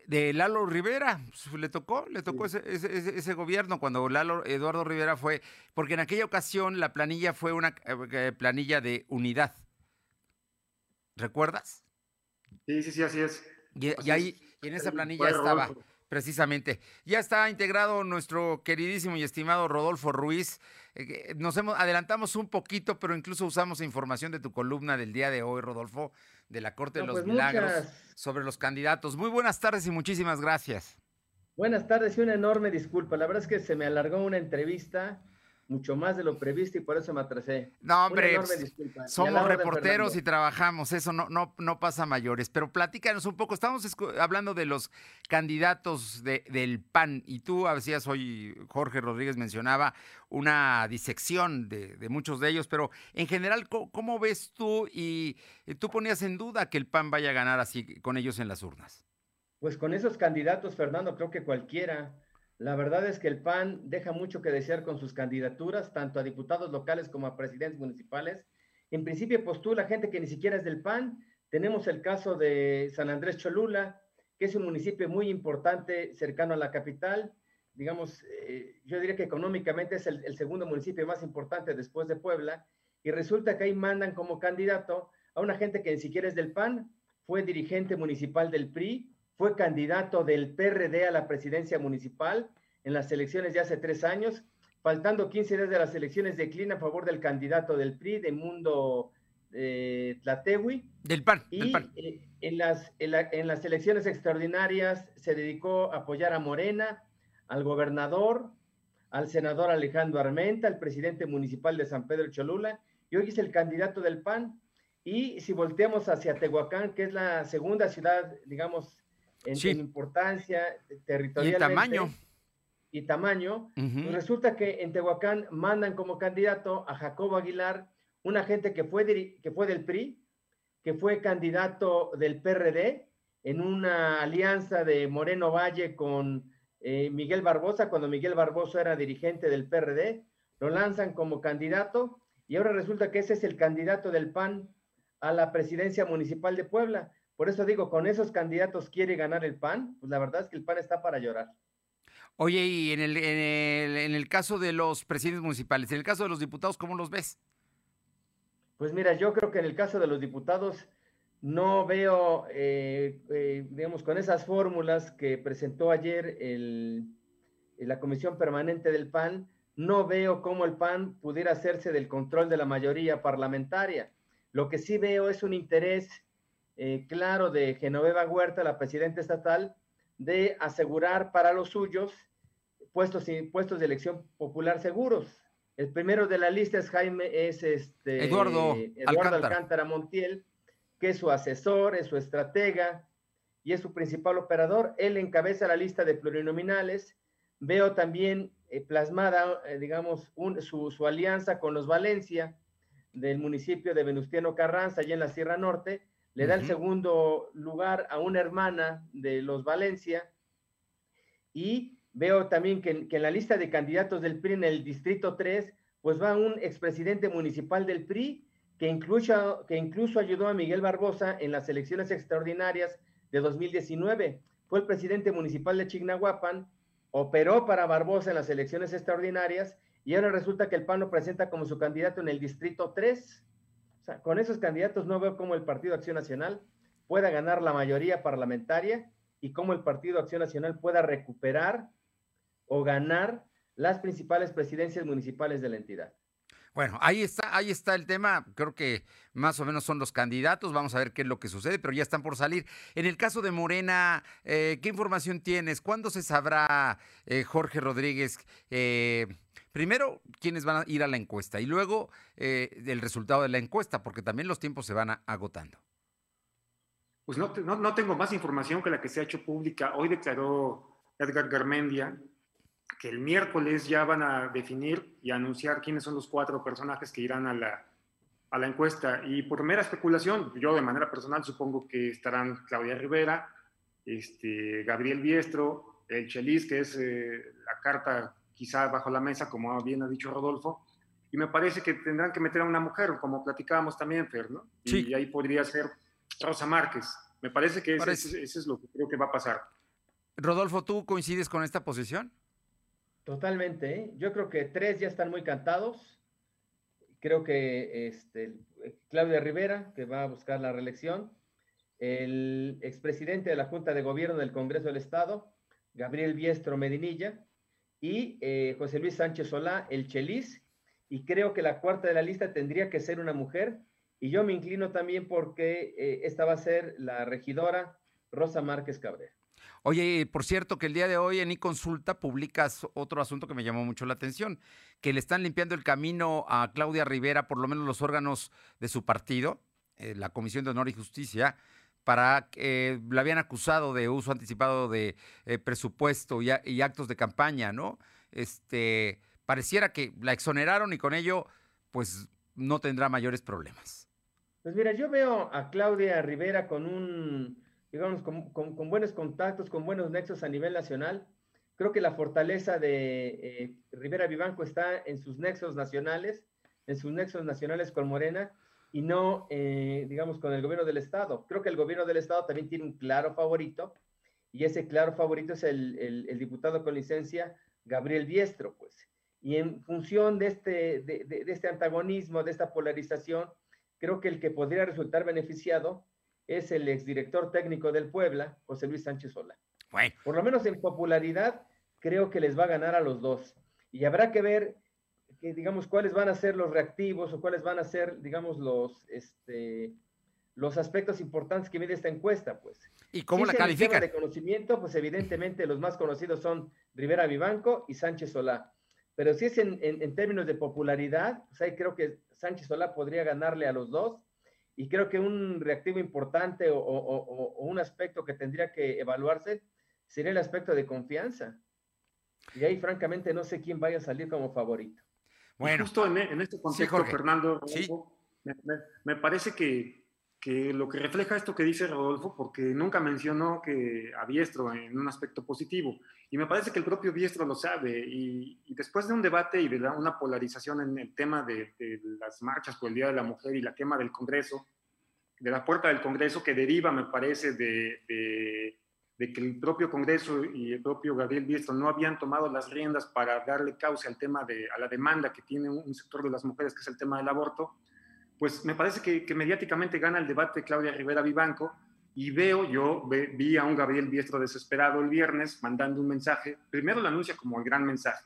de, Lalo Rivera. Pues, le tocó, le tocó ese, ese, gobierno cuando Lalo Eduardo Rivera fue, porque en aquella ocasión la planilla fue una eh, planilla de unidad. ¿Recuerdas? Sí, sí, sí, así es. Y, ahí, en esa planilla estaba, precisamente. Ya está integrado nuestro queridísimo y estimado Rodolfo Ruiz. Eh, nos hemos, adelantamos un poquito, pero incluso usamos información de tu columna del día de hoy, Rodolfo, de la Corte de los pues Milagros, sobre los candidatos. Muy buenas tardes y muchísimas gracias. Buenas tardes y una enorme disculpa. La verdad es que se me alargó una entrevista mucho más de lo previsto y por eso me atrasé. No, hombre, pues, somos reporteros y trabajamos, eso no, no, no pasa mayores. Pero platícanos un poco, estamos hablando de los candidatos de, del PAN y tú decías hoy, Jorge Rodríguez mencionaba una disección de, de muchos de ellos, pero en general, ¿cómo, ¿cómo, ves tú y tú ponías en duda que el PAN vaya a ganar así con ellos en las urnas? Pues con esos candidatos, Fernando, creo que cualquiera la verdad es que el PAN deja mucho que desear con sus candidaturas, tanto a diputados locales como a presidentes municipales. En principio postula gente que ni siquiera es del PAN. Tenemos el caso de San Andrés Cholula, que es un municipio muy importante cercano a la capital. Digamos, eh, yo diría que económicamente es el, el segundo municipio más importante después de Puebla. Y resulta que ahí mandan como candidato a una gente que ni siquiera es del PAN, fue dirigente municipal del PRI, fue candidato del PRD a la presidencia municipal en las elecciones de hace tres años. Faltando 15 días de las elecciones, declina a favor del candidato del PRI, de Mundo eh, Tlatewi. Del PAN. Y eh, en, las, en, las elecciones extraordinarias se dedicó a apoyar a Morena, al gobernador, al senador Alejandro Armenta, al presidente municipal de San Pedro Cholula, y hoy es el candidato del PAN. Y si volteamos hacia Tehuacán, que es la segunda ciudad, digamos, en, importancia territorial. Y tamaño. Y tamaño. Pues resulta que en Tehuacán mandan como candidato a Jacobo Aguilar, una gente que fue, que fue del PRI, que fue candidato del PRD en una alianza de Moreno Valle con eh, Miguel Barbosa, cuando Miguel Barbosa era dirigente del PRD, lo lanzan como candidato y ahora resulta que ese es el candidato del PAN a la presidencia municipal de Puebla. Por eso digo, con esos candidatos quiere ganar el PAN, pues la verdad es que el PAN está para llorar. Oye, y en el, en el, en el caso de los presidentes municipales, en el caso de los diputados, ¿cómo los ves? Pues mira, yo creo que en el caso de los diputados no veo, eh, eh, digamos, con esas fórmulas que presentó ayer el, la Comisión Permanente del PAN, no veo cómo el PAN pudiera hacerse del control de la mayoría parlamentaria. Lo que sí veo es un interés eh, claro de Genoveva Huerta, la presidenta estatal, de asegurar para los suyos puestos, puestos de elección popular seguros. El primero de la lista es Jaime, es este Eduardo, Alcántara. Montiel, que es su asesor, es su estratega y es su principal operador. Él encabeza la lista de plurinominales. Veo también eh, plasmada, eh, digamos, su, su, alianza con los Valencia del municipio de Venustiano Carranza, allá en la Sierra Norte. Le da el segundo lugar a una hermana de los Valencia. Y Veo también que, en la lista de candidatos del PRI en el Distrito 3, pues va un expresidente municipal del PRI que incluso, que incluso ayudó a Miguel Barbosa en las elecciones extraordinarias de 2019. Fue el presidente municipal de Chignahuapan, operó para Barbosa en las elecciones extraordinarias y ahora resulta que el PAN lo presenta como su candidato en el Distrito 3. O sea, con esos candidatos no veo cómo el Partido Acción Nacional pueda ganar la mayoría parlamentaria y cómo el Partido Acción Nacional pueda recuperar o ganar las principales presidencias municipales de la entidad. Bueno, ahí está, ahí está el tema. Creo que más o menos son los candidatos. Vamos a ver qué es lo que sucede, pero ya están por salir. En el caso de Morena, eh, ¿qué información tienes? ¿Cuándo se sabrá, eh, Jorge Rodríguez? Eh, primero, quiénes van a ir a la encuesta y luego el resultado de la encuesta, porque también los tiempos se van agotando. Pues no, no, no tengo más información que la que se ha hecho pública. Hoy declaró Edgar Garmendia que el miércoles ya van a definir y anunciar quiénes son los cuatro personajes que irán a la, a la encuesta. Y por mera especulación, yo de manera personal supongo que estarán Claudia Rivera, este, Gabriel Biestro, el Chelis, que es eh, la carta quizá bajo la mesa, como bien ha dicho Rodolfo, y me parece que tendrán que meter a una mujer, como platicábamos también, Fer, ¿no? Y, ahí podría ser Rosa Márquez. Me parece que eso es lo que creo que va a pasar. Rodolfo, ¿tú coincides con esta posición? Totalmente. ¿eh? Yo creo que tres ya están muy cantados. Creo que este, Claudia Rivera, que va a buscar la reelección, el expresidente de la Junta de Gobierno del Congreso del Estado, Gabriel Biestro Medinilla, y eh, José Luis Sánchez Solá, el Chelis, y creo que la cuarta de la lista tendría que ser una mujer, y yo me inclino también porque eh, esta va a ser la regidora Rosa Márquez Cabrera. Oye, por cierto, que el día de hoy en iConsulta publicas otro asunto que me llamó mucho la atención, que le están limpiando el camino a Claudia Rivera, por lo menos los órganos de su partido, eh, la Comisión de Honor y Justicia, para eh, la habían acusado de uso anticipado de eh, presupuesto y, y, actos de campaña, ¿no? Este, pareciera que la exoneraron y con ello, pues, no tendrá mayores problemas. Pues mira, yo veo a Claudia Rivera con un digamos, con, con, buenos contactos, con buenos nexos a nivel nacional. Creo que la fortaleza de eh, Rivera Vivanco está en sus nexos nacionales, en sus nexos nacionales con Morena y no, eh, digamos, con el gobierno del Estado. Creo que el gobierno del Estado también tiene un claro favorito y ese claro favorito es el, el, diputado con licencia Gabriel Diestro, pues. Y en función de este, de, de, de este antagonismo, de esta polarización, creo que el que podría resultar beneficiado es el exdirector técnico del Puebla, José Luis Sánchez Sola. Por lo menos en popularidad, creo que les va a ganar a los dos. Y habrá que ver, que, digamos, cuáles van a ser los reactivos o cuáles van a ser, digamos, los, este, los aspectos importantes que mide esta encuesta, pues. ¿Y cómo la califican? de conocimiento, pues evidentemente los más conocidos son Rivera Vivanco y Sánchez Solá. Pero si es en, en términos de popularidad, pues ahí creo que Sánchez Solá podría ganarle a los dos y creo que un reactivo importante o, un aspecto que tendría que evaluarse sería el aspecto de confianza. Y ahí, francamente, no sé quién vaya a salir como favorito. Bueno, justo en, este contexto, Fernando, me, parece que, que, lo que refleja esto que dice Rodolfo, porque nunca mencionó que a Diestro en un aspecto positivo, y me parece que el propio Diestro lo sabe, y, después de un debate y de una polarización en el tema de, de, las marchas por el Día de la Mujer y la quema del Congreso, de la puerta del Congreso que deriva, me parece, de, de, que el propio Congreso y el propio Gabriel Biestro no habían tomado las riendas para darle causa al tema de, a la demanda que tiene un sector de las mujeres, que es el tema del aborto, pues me parece que, que mediáticamente gana el debate Claudia Rivera Vivanco y veo, yo vi a un Gabriel Biestro desesperado el viernes mandando un mensaje, primero lo anuncia como el gran mensaje,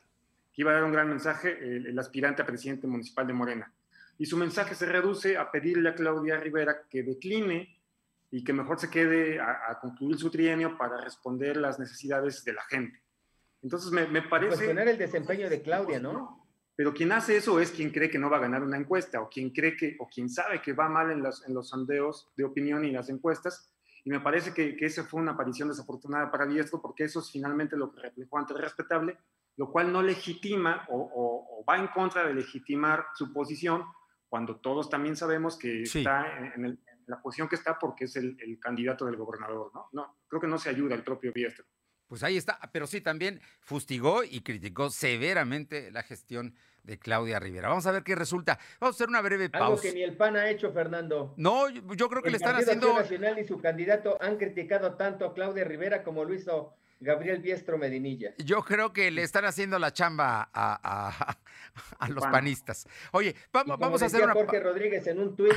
que iba a dar un gran mensaje el aspirante a presidente municipal de Morena y su mensaje se reduce a pedirle a Claudia Rivera que decline y que mejor se quede a, concluir su trienio para responder las necesidades de la gente. Entonces me, me parece... Cuestionar el desempeño de Claudia, ¿no? Pero quien hace eso es quien cree que no va a ganar una encuesta o quien cree que, o quien sabe que va mal en los, en los sondeos de opinión y las encuestas. Y me parece que, que esa fue una aparición desafortunada para Diestro porque eso es finalmente lo que reflejó ante el respetable, lo cual no legitima o, o va en contra de legitimar su posición cuando todos también sabemos que está en, la posición que está porque es el, candidato del gobernador, ¿no? No, creo que no se ayuda el propio Biestro. Pues ahí está, pero sí también fustigó y criticó severamente la gestión de Claudia Rivera. Vamos a ver qué resulta. Vamos a hacer una breve pausa. Algo que ni el PAN ha hecho, Fernando. No, yo, creo que le están haciendo. El Nacional y su candidato han criticado tanto a Claudia Rivera como lo hizo Gabriel Biestro Medinilla. Yo creo que le están haciendo la chamba a, los panistas. Oye, vamos, a hacer una... Jorge Rodríguez en un tuit,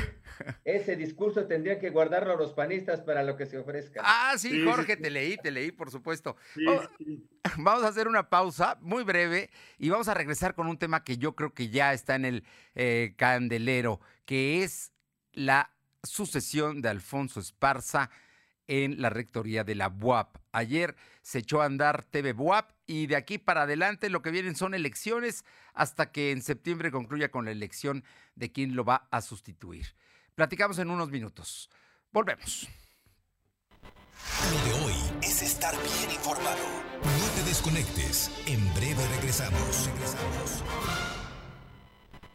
ese discurso tendría que guardarlo a los panistas para lo que se ofrezca. Ah, sí, Jorge, te leí, te leí, por supuesto. Vamos, a hacer una pausa muy breve y vamos a regresar con un tema que yo creo que ya está en el eh, candelero, que es la sucesión de Alfonso Esparza en la rectoría de la BUAP. Ayer se echó a andar TV BUAP y de aquí para adelante lo que vienen son elecciones hasta que en septiembre concluya con la elección de quién lo va a sustituir. Platicamos en unos minutos. Volvemos. Lo de hoy es estar bien informado. No te desconectes. En breve regresamos. Regresamos.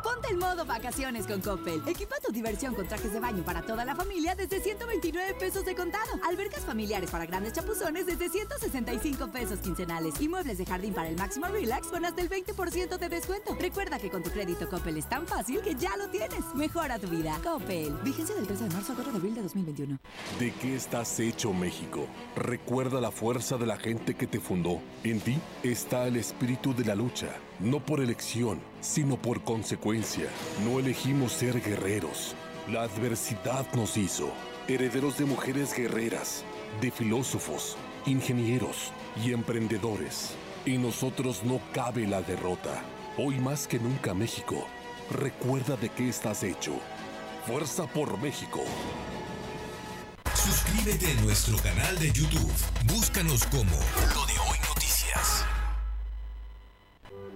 Ponte en modo vacaciones con Coppel. Equipa tu diversión con trajes de baño para toda la familia desde 129 pesos de contado. Albercas familiares para grandes chapuzones desde 165 pesos quincenales. Y muebles de jardín para el máximo relax con hasta el 20% de descuento. Recuerda que con tu crédito Coppel es tan fácil que ya lo tienes. Mejora tu vida. Coppel. Vigencia del 13 de marzo a 4 de abril de 2021. ¿De qué estás hecho México? Recuerda la fuerza de la gente que te fundó. En ti está el espíritu de la lucha no por elección, sino por consecuencia. No elegimos ser guerreros. La adversidad nos hizo herederos de mujeres guerreras, de filósofos, ingenieros y emprendedores. En nosotros no cabe la derrota. Hoy más que nunca México, recuerda de qué estás hecho. Fuerza por México. Suscríbete a nuestro canal de YouTube. Búscanos como Lo de Hoy Noticias.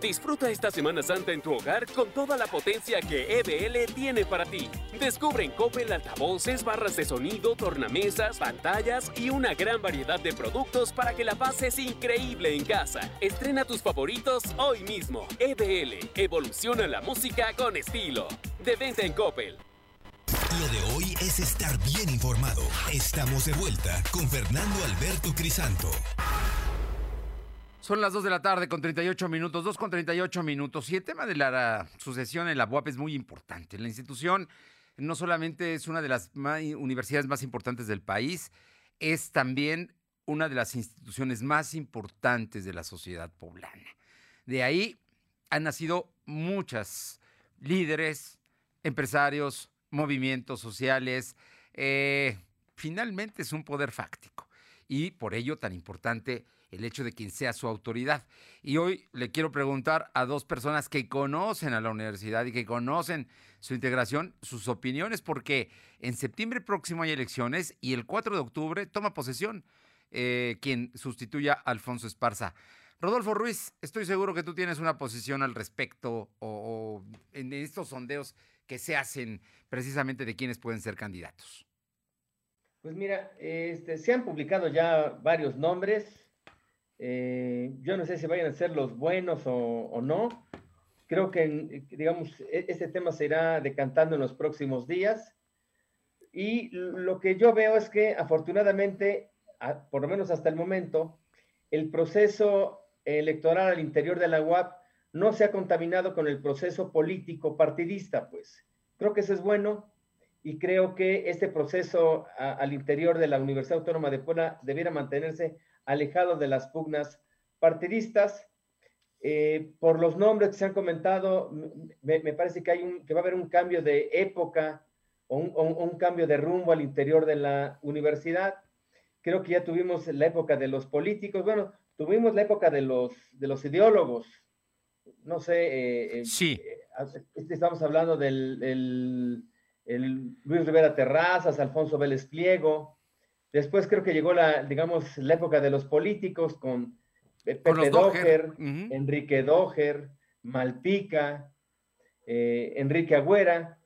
Disfruta esta Semana Santa en tu hogar con toda la potencia que EBL tiene para ti. Descubre en Coppel altavoces, barras de sonido, tornamesas, pantallas y una gran variedad de productos para que la pases increíble en casa. Estrena tus favoritos hoy mismo. EBL, evoluciona la música con estilo. De venta en Coppel. Lo de hoy es estar bien informado. Estamos de vuelta con Fernando Alberto Crisanto. Son las 2 de la tarde con 38 minutos, 2 con 38 minutos. Y el tema de la sucesión en la UAP es muy importante. La institución no solamente es una de las universidades más importantes del país, es también una de las instituciones más importantes de la sociedad poblana. De ahí han nacido muchas líderes, empresarios, movimientos sociales. Eh, finalmente es un poder fáctico y por ello tan importante el hecho de quien sea su autoridad. Y hoy le quiero preguntar a dos personas que conocen a la universidad y que conocen su integración, sus opiniones, porque en septiembre próximo hay elecciones y el 4 de octubre toma posesión eh, quien sustituya a Alfonso Esparza. Rodolfo Ruiz, estoy seguro que tú tienes una posición al respecto o, en estos sondeos que se hacen precisamente de quienes pueden ser candidatos. Pues mira, este, se han publicado ya varios nombres. Eh, yo no sé si vayan a ser los buenos o, no. Creo que, digamos, e, este tema se irá decantando en los próximos días. Y lo que yo veo es que afortunadamente, por lo menos hasta el momento, el proceso electoral al interior de la UAP no se ha contaminado con el proceso político partidista, pues. Creo que eso es bueno y creo que este proceso al interior de la Universidad Autónoma de Puebla debiera mantenerse alejado de las pugnas partidistas. Eh, por los nombres que se han comentado, me, parece que, hay un, que va a haber un cambio de época o un, cambio de rumbo al interior de la universidad. Creo que ya tuvimos la época de los políticos, bueno, tuvimos la época de los, de los ideólogos. No sé, eh, eh, sí. estamos hablando del el Luis Rivera Terrazas, Alfonso Vélez Pliego. Después creo que llegó la, digamos, la época de los políticos con Pepe Doher, Enrique Doher, Malpica, eh, Enrique Agüera.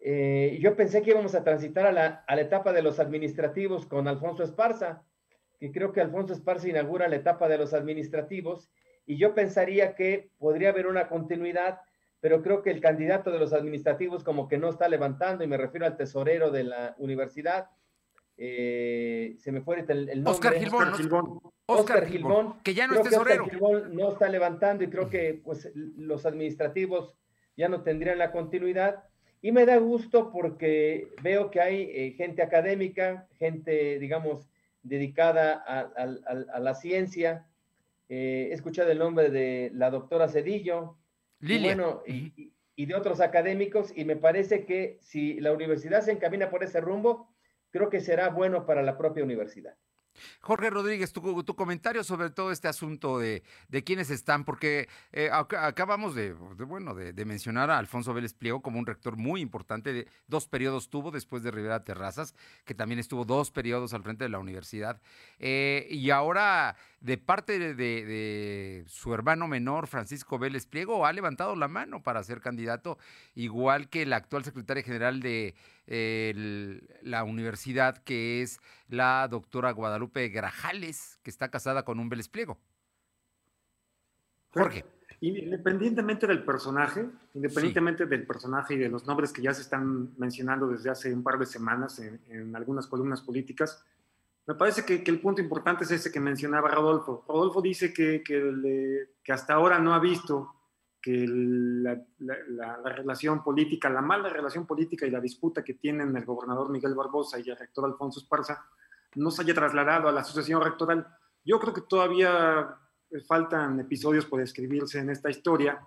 Eh, yo pensé que íbamos a transitar a la, a la, etapa de los administrativos con Alfonso Esparza, que creo que Alfonso Esparza inaugura la etapa de los administrativos, y yo pensaría que podría haber una continuidad pero creo que el candidato de los administrativos como que no está levantando, y me refiero al tesorero de la universidad, eh, se me fue el, nombre. Oscar Gilbón. Oscar Gilbón. Que ya no es tesorero. Oscar Gilbón no está levantando y creo que pues, los administrativos ya no tendrían la continuidad. Y me da gusto porque veo que hay eh, gente académica, gente, digamos, dedicada a, la ciencia. Eh, he escuchado el nombre de la doctora Cedillo, y bueno, y, de otros académicos, y me parece que si la universidad se encamina por ese rumbo, creo que será bueno para la propia universidad. Jorge Rodríguez, tu, comentario sobre todo este asunto de, de quiénes están, porque eh, acabamos de, bueno, de, mencionar a Alfonso Vélez Pliego como un rector muy importante, de, dos periodos tuvo después de Rivera Terrazas, que también estuvo dos periodos al frente de la universidad, eh, y ahora de parte de, su hermano menor, Francisco Vélez Pliego, ha levantado la mano para ser candidato, igual que la actual secretaria general de la universidad, que es la doctora Guadalupe Grajales, que está casada con un Vélez Pliego. Jorge. Independientemente del personaje, independientemente del personaje y de los nombres que ya se están mencionando desde hace un par de semanas en algunas columnas políticas, me parece que, el punto importante es ese que mencionaba Rodolfo. Rodolfo dice que, que, hasta ahora no ha visto que la, relación política, la mala relación política y la disputa que tienen el gobernador Miguel Barbosa y el rector Alfonso Esparza no se haya trasladado a la asociación rectoral. Yo creo que todavía faltan episodios por escribirse en esta historia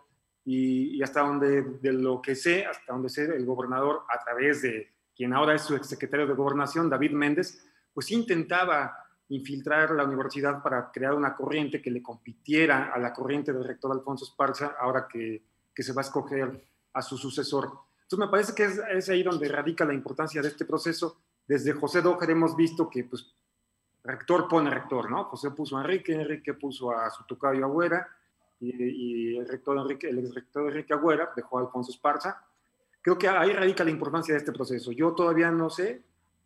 y, hasta donde, de lo que sé, hasta donde sé, el gobernador, a través de quien ahora es su exsecretario de gobernación, David Méndez, pues intentaba infiltrar la universidad para crear una corriente que le compitiera a la corriente del rector Alfonso Esparza, ahora que, que se va a escoger a su sucesor. Entonces me parece que es, ahí donde radica la importancia de este proceso. Desde José Dojer hemos visto que pues, rector pone rector, ¿no? José puso a Enrique, Enrique puso a su tocayo Agüera, y, el, rector Enrique, el ex rector Enrique Agüera dejó a Alfonso Esparza. Creo que ahí radica la importancia de este proceso. Yo todavía no sé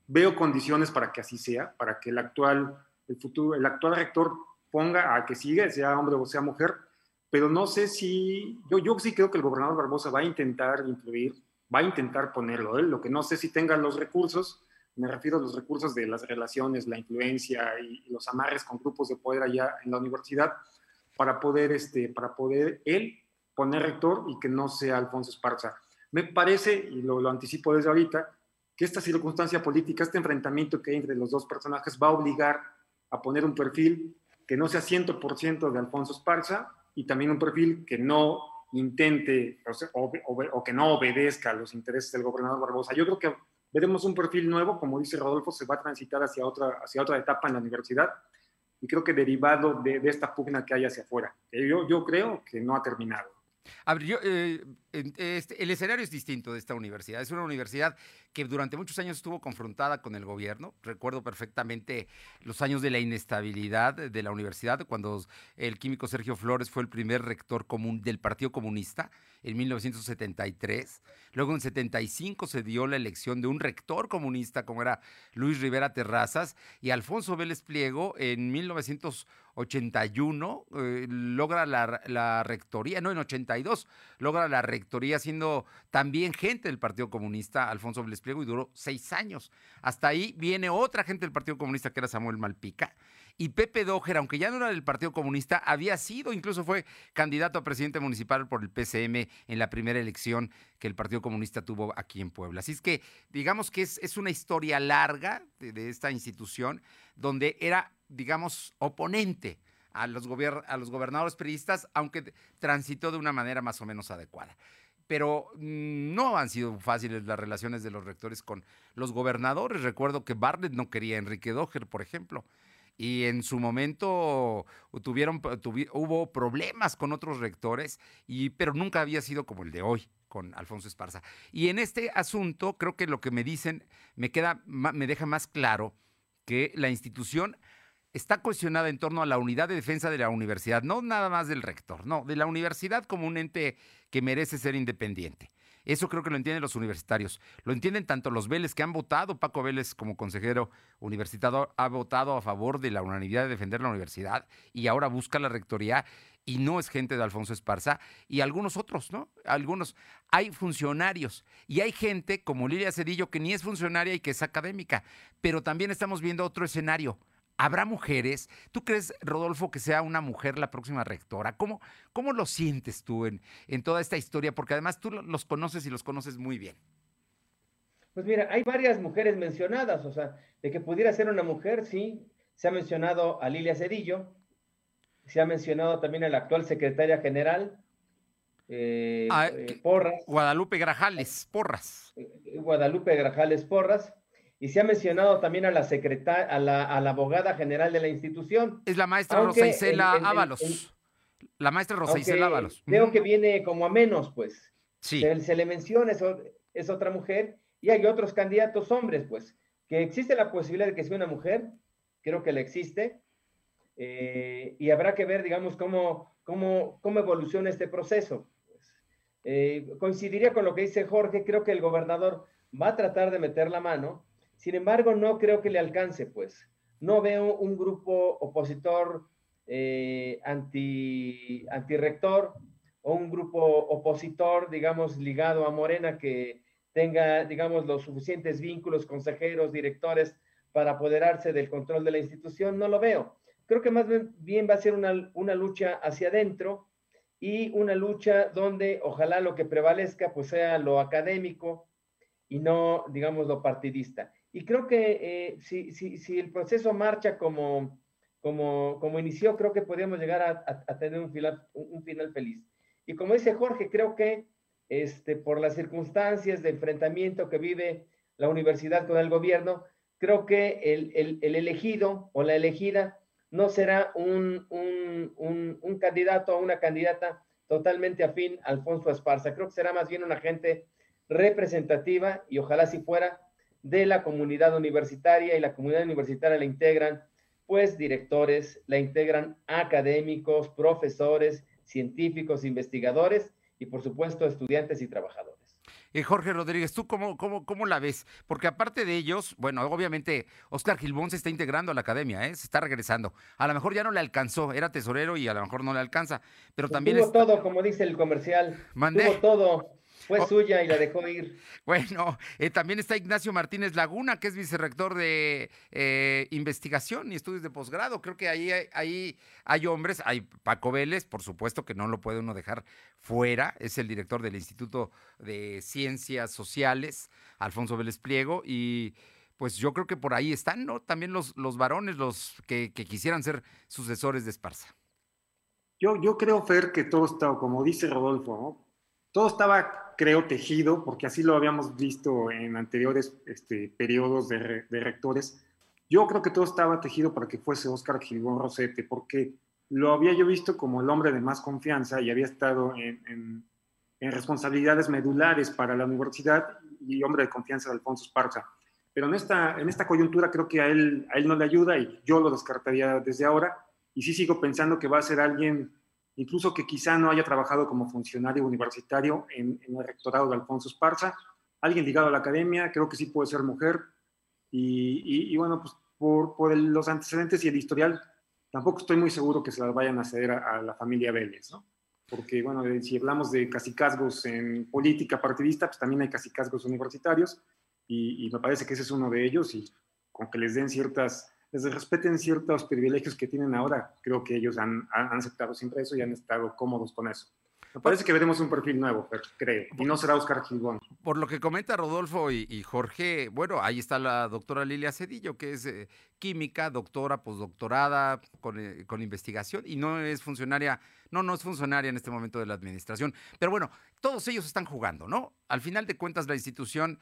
Veo condiciones para que así sea, para que el actual, el futuro, el actual rector ponga a que siga, sea hombre o sea mujer, pero no sé si, yo, yo sí creo que el gobernador Barbosa va a intentar influir, va a intentar ponerlo, él, lo que no sé si tengan los recursos, me refiero a los recursos de las relaciones, la influencia y los amarres con grupos de poder allá en la universidad, para poder, este, para poder él poner rector y que no sea Alfonso Esparza. Me parece, y lo, lo anticipo desde ahorita, que esta circunstancia política, este enfrentamiento que hay entre los dos personajes va a obligar a poner un perfil que no sea 100% de Alfonso Esparza y también un perfil que no intente o, que no obedezca a los intereses del gobernador Barbosa. Yo creo que veremos un perfil nuevo, como dice Rodolfo, se va a transitar hacia otra, hacia otra etapa en la universidad y creo que derivado de, esta pugna que hay hacia afuera. Yo, yo creo que no ha terminado. A ver, yo, eh, este, el escenario es distinto de esta universidad. Es una universidad que durante muchos años estuvo confrontada con el gobierno. Recuerdo perfectamente los años de la inestabilidad de la universidad, cuando el químico Sergio Flores fue el primer rector común del Partido Comunista en 1973. Luego en 75 se dio la elección de un rector comunista como era Luis Rivera Terrazas y Alfonso Vélez Pliego en 1981 eh, logra la, rectoría, no, en 82 logra la rectoría siendo también gente del Partido Comunista, Alfonso Vélez Pliego, y duró seis años. Hasta ahí viene otra gente del Partido Comunista que era Samuel Malpica y Pepe Dojer, aunque ya no era del Partido Comunista, había sido, incluso fue candidato a presidente municipal por el PCM en la primera elección que el Partido Comunista tuvo aquí en Puebla. Así es que digamos que es, es una historia larga de, esta institución donde era, digamos, oponente a los, a los gobernadores periodistas, aunque transitó de una manera más o menos adecuada pero mm, no han sido fáciles las relaciones de los rectores con los gobernadores. Recuerdo que Bartlett no quería a Enrique Dojer, por ejemplo y en su momento tuvieron, hubo problemas con otros rectores, y, pero nunca había sido como el de hoy con Alfonso Esparza. Y en este asunto creo que lo que me dicen me, queda, me deja más claro que la institución está cuestionada en torno a la unidad de defensa de la universidad, no nada más del rector, no, de la universidad como un ente que merece ser independiente. Eso creo que lo entienden los universitarios. Lo entienden tanto los Vélez que han votado, Paco Vélez como consejero universitario ha votado a favor de la unanimidad de defender la universidad y ahora busca la rectoría y no es gente de Alfonso Esparza y algunos otros, ¿no? Algunos. Hay funcionarios y hay gente como Lilia Cedillo que ni es funcionaria y que es académica, pero también estamos viendo otro escenario ¿Habrá mujeres? ¿Tú crees, Rodolfo, que sea una mujer la próxima rectora? ¿Cómo, cómo lo sientes tú en, en toda esta historia? Porque además tú los conoces y los conoces muy bien. Pues mira, hay varias mujeres mencionadas, o sea, de que pudiera ser una mujer, sí. Se ha mencionado a Lilia Cedillo, se ha mencionado también a la actual secretaria general, eh, ah, eh, Porras. Guadalupe Grajales, Porras. Eh, Guadalupe Grajales Porras y se ha mencionado también a la secretaria, a la, abogada general de la institución. Es la maestra Rosa Isela Ábalos. la maestra Rosa Isela Ábalos. Creo que viene como a menos, pues. Sí. Se, le menciona, es, es otra mujer, y hay otros candidatos hombres, pues. Que existe la posibilidad de que sea una mujer, creo que la existe, eh, y habrá que ver, digamos, cómo, cómo, cómo evoluciona este proceso. Pues. Eh, coincidiría con lo que dice Jorge, creo que el gobernador va a tratar de meter la mano, sin embargo, no creo que le alcance, pues. No veo un grupo opositor eh, anti, anti-rector o un grupo opositor, digamos, ligado a Morena que tenga, digamos, los suficientes vínculos, consejeros, directores para apoderarse del control de la institución, no lo veo. Creo que más bien va a ser una, lucha hacia adentro y una lucha donde ojalá lo que prevalezca pues sea lo académico y no, digamos, lo partidista. Y creo que eh, si, si, si, el proceso marcha como, como, como inició, creo que podríamos llegar a, a, tener un final, un final feliz. Y como dice Jorge, creo que este, por las circunstancias de enfrentamiento que vive la universidad con el gobierno, creo que el, el, el elegido o la elegida no será un, un, un, un, candidato o una candidata totalmente afín a Alfonso Esparza. Creo que será más bien una gente representativa y ojalá si fuera de la comunidad universitaria y la comunidad universitaria la integran pues directores, la integran académicos, profesores, científicos, investigadores y por supuesto estudiantes y trabajadores. Eh, Jorge Rodríguez, ¿tú cómo, cómo, cómo, la ves? Porque aparte de ellos, bueno, obviamente Oscar Gilbón se está integrando a la academia, ¿eh? se está regresando. A lo mejor ya no le alcanzó, era tesorero y a lo mejor no le alcanza, pero también... Tuvo todo, como dice el comercial. Mandé. Tuvo todo. Fue oh. suya y la dejó ir. Bueno, eh, también está Ignacio Martínez Laguna, que es vicerrector de eh, investigación y estudios de posgrado. Creo que ahí, ahí hay hombres, hay Paco Vélez, por supuesto que no lo puede uno dejar fuera, es el director del Instituto de Ciencias Sociales, Alfonso Vélez Pliego, y pues yo creo que por ahí están, ¿no? También los, los varones, los que, quisieran ser sucesores de Esparza. Yo, yo creo, Fer, que todo está, como dice Rodolfo, ¿no? Todo estaba creo, tejido, porque así lo habíamos visto en anteriores este, periodos de, rectores. Yo creo que todo estaba tejido para que fuese Oscar Gilbón Rosete, porque lo había yo visto como el hombre de más confianza y había estado en, en responsabilidades medulares para la universidad y hombre de confianza de Alfonso Esparza. Pero en esta, en esta coyuntura creo que a él, a él no le ayuda y yo lo descartaría desde ahora. Y sí sigo pensando que va a ser alguien, incluso que quizá no haya trabajado como funcionario universitario en, el rectorado de Alfonso Esparza, alguien ligado a la academia, creo que sí puede ser mujer. Y, bueno, pues por, los antecedentes y el historial, tampoco estoy muy seguro que se las vayan a ceder a, la familia Vélez, ¿no? porque, bueno, si hablamos de casicazgos en política partidista, pues también hay casicazgos universitarios, y, y, me parece que ese es uno de ellos, y con que les den ciertas, les respeten ciertos privilegios que tienen ahora, creo que ellos han, han aceptado siempre eso y han estado cómodos con eso. Me parece que veremos un perfil nuevo, creo, y no será Oscar Gilbón. Por lo que comenta Rodolfo y, y, Jorge, bueno, ahí está la doctora Lilia Cedillo, que es eh, química, doctora, postdoctorada, con, eh, con, investigación, y no es funcionaria, no, no es funcionaria en este momento de la administración. Pero bueno, todos ellos están jugando, ¿no? Al final de cuentas, la institución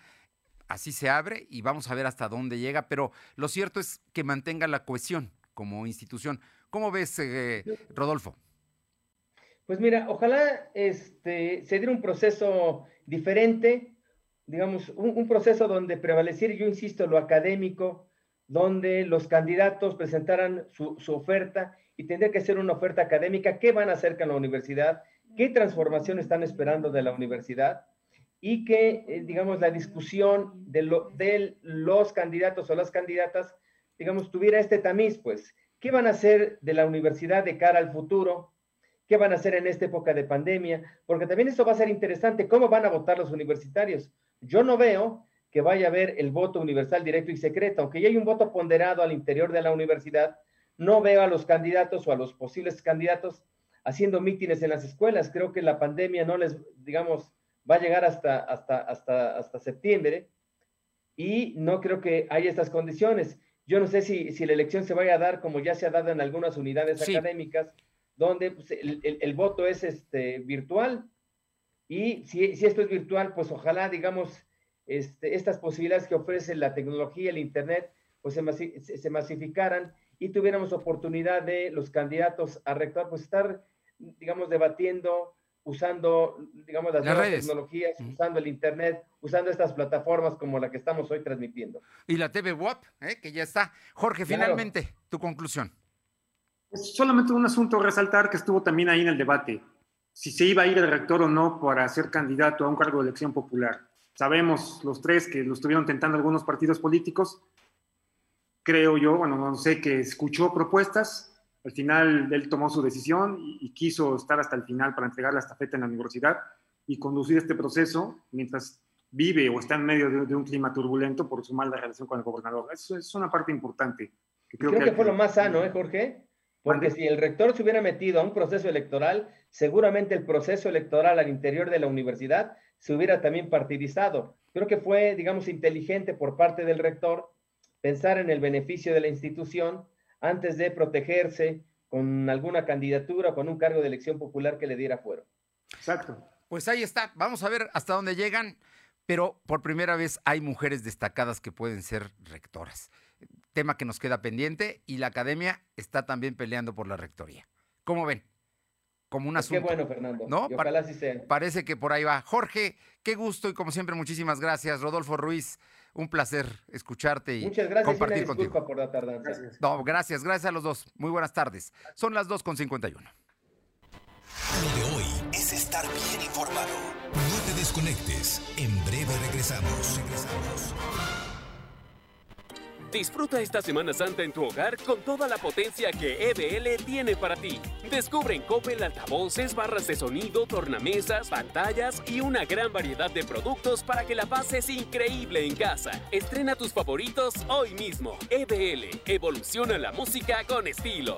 así se abre y vamos a ver hasta dónde llega, pero lo cierto es que mantenga la cohesión como institución. ¿Cómo ves, eh, Rodolfo? Pues mira, ojalá este, se diera un proceso diferente, digamos, un, un, proceso donde prevaleciera, yo insisto, lo académico, donde los candidatos presentaran su, su, oferta y tendría que ser una oferta académica, qué van a hacer con la universidad, qué transformación están esperando de la universidad y que, eh, digamos, la discusión de, de los candidatos o las candidatas, digamos, tuviera este tamiz, pues, ¿qué van a hacer de la universidad de cara al futuro? qué van a hacer en esta época de pandemia, porque también esto va a ser interesante, cómo van a votar los universitarios. Yo no veo que vaya a haber el voto universal directo y secreto, aunque ya hay un voto ponderado al interior de la universidad, no veo a los candidatos o a los posibles candidatos haciendo mítines en las escuelas. Creo que la pandemia no les, digamos, va a llegar hasta, hasta, hasta, hasta septiembre y no creo que haya estas condiciones. Yo no sé si, si la elección se vaya a dar como ya se ha dado en algunas unidades sí. académicas, donde pues, el, el, el, voto es este, virtual. Y si, si, esto es virtual, pues ojalá, digamos, este, estas posibilidades que ofrece la tecnología, el Internet, pues se, masi se, masificaran y tuviéramos oportunidad de los candidatos a rector, pues estar, digamos, debatiendo, usando, digamos, las, las nuevas redes. tecnologías, -huh. usando el Internet, usando estas plataformas como la que estamos hoy transmitiendo. Y la TV WAP, ¿eh? que ya está. Jorge, claro. finalmente, tu conclusión. Es solamente un asunto resaltar que estuvo también ahí en el debate, si se iba a ir el rector o no para ser candidato a un cargo de elección popular. Sabemos los tres que lo estuvieron tentando algunos partidos políticos. Creo yo, bueno, no sé, que escuchó propuestas, al final él tomó su decisión y, y quiso estar hasta el final para entregar la estafeta en la universidad y conducir este proceso mientras vive o está en medio de, de un clima turbulento por su mala relación con el gobernador. Eso es una parte importante. Que creo, creo que, que, fue lo más sano, ¿eh, Jorge? Porque si el rector se hubiera metido a un proceso electoral, seguramente el proceso electoral al interior de la universidad se hubiera también partidizado. Creo que fue, digamos, inteligente por parte del rector pensar en el beneficio de la institución antes de protegerse con alguna candidatura, con un cargo de elección popular que le diera fuero. Exacto. Pues ahí está. Vamos a ver hasta dónde llegan, pero por primera vez hay mujeres destacadas que pueden ser rectoras tema que nos queda pendiente y la academia está también peleando por la rectoría. ¿Cómo ven? Como un asunto. Qué bueno, Fernando. ¿No? Y ojalá así sea. Parece que por ahí va. Jorge, qué gusto y como siempre, muchísimas gracias. Rodolfo Ruiz, un placer escucharte y Muchas gracias compartir y contigo. por la tardanza. Gracias. No, gracias, gracias a los dos. Muy buenas tardes. Son las 2.51. Lo de hoy es estar bien informado. No te desconectes. En breve regresamos. Regresamos. Disfruta esta Semana Santa en tu hogar con toda la potencia que EBL tiene para ti. Descubre en Coppel altavoces, barras de sonido, tornamesas, pantallas y una gran variedad de productos para que la pases increíble en casa. Estrena tus favoritos hoy mismo. EBL, evoluciona la música con estilo.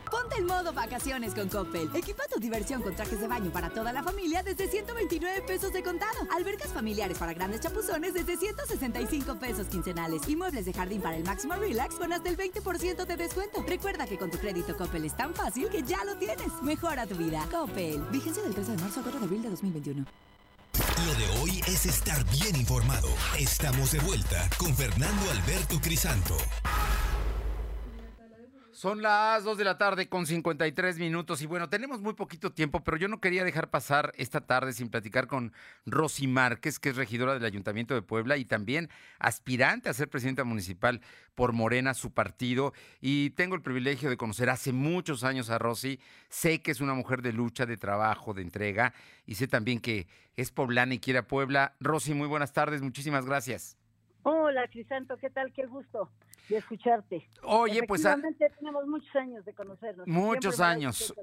Ponte en modo vacaciones con Coppel. Equipa tu diversión con trajes de baño para toda la familia desde 129 pesos de contado. Albercas familiares para grandes chapuzones desde 165 pesos quincenales. Y muebles de jardín para el máximo relax con hasta el 20% de descuento. Recuerda que con tu crédito Coppel es tan fácil que ya lo tienes. Mejora tu vida. Coppel. Vigencia del 13 de marzo a 4 de abril de 2021. Lo de hoy es estar bien informado. Estamos de vuelta con Fernando Alberto Crisanto. Son las 2 de la tarde con 53 minutos y bueno, tenemos muy poquito tiempo, pero yo no quería dejar pasar esta tarde sin platicar con Rosy Márquez, que es regidora del Ayuntamiento de Puebla y también aspirante a ser presidenta municipal por Morena, su partido. Y tengo el privilegio de conocer hace muchos años a Rosy. Sé que es una mujer de lucha, de trabajo, de entrega y sé también que es poblana y quiere a Puebla. Rosy, muy buenas tardes, muchísimas gracias. Hola, Crisanto, ¿qué tal? Qué gusto de escucharte. Oye, pues... Efectivamente, tenemos muchos años de conocernos. Muchos años.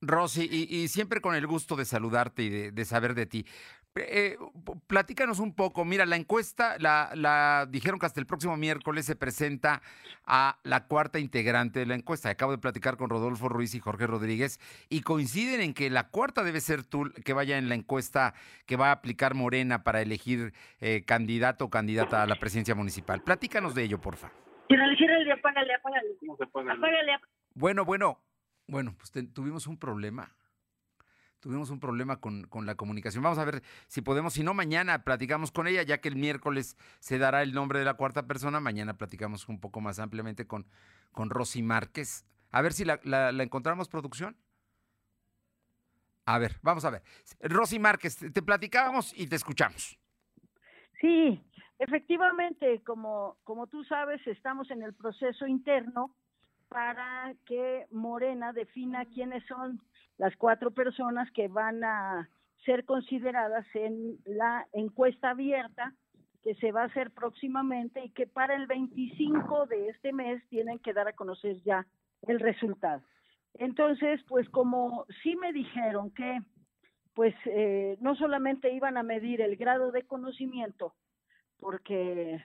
Rosy, y, y siempre con el gusto de saludarte y de, de saber de ti. Eh, platícanos un poco. Mira, la encuesta, la, la dijeron que hasta el próximo miércoles se presenta a la cuarta integrante de la encuesta. Acabo de platicar con Rodolfo Ruiz y Jorge Rodríguez y coinciden en que la cuarta debe ser tú que vaya en la encuesta que va a aplicar Morena para elegir eh, candidato o candidata a la presidencia municipal. Platícanos de ello, porfa. Apágale, apágale. Apágale, apágale. Bueno, bueno, bueno, pues te- tuvimos un problema. Tuvimos un problema con, con la comunicación. Vamos a ver si podemos, si no, mañana platicamos con ella, ya que el miércoles se dará el nombre de la cuarta persona. Mañana platicamos un poco más ampliamente con, con Rosy Márquez. A ver si la, la- la encontramos, producción. A ver, vamos a ver. Rosy Márquez, te, platicábamos y te escuchamos. Sí, efectivamente, como, como tú sabes, estamos en el proceso interno para que Morena defina quiénes son las cuatro personas que van a ser consideradas en la encuesta abierta que se va a hacer próximamente y que para el 25 de este mes tienen que dar a conocer ya el resultado. Entonces, pues como sí me dijeron que pues eh, no solamente iban a medir el grado de conocimiento, porque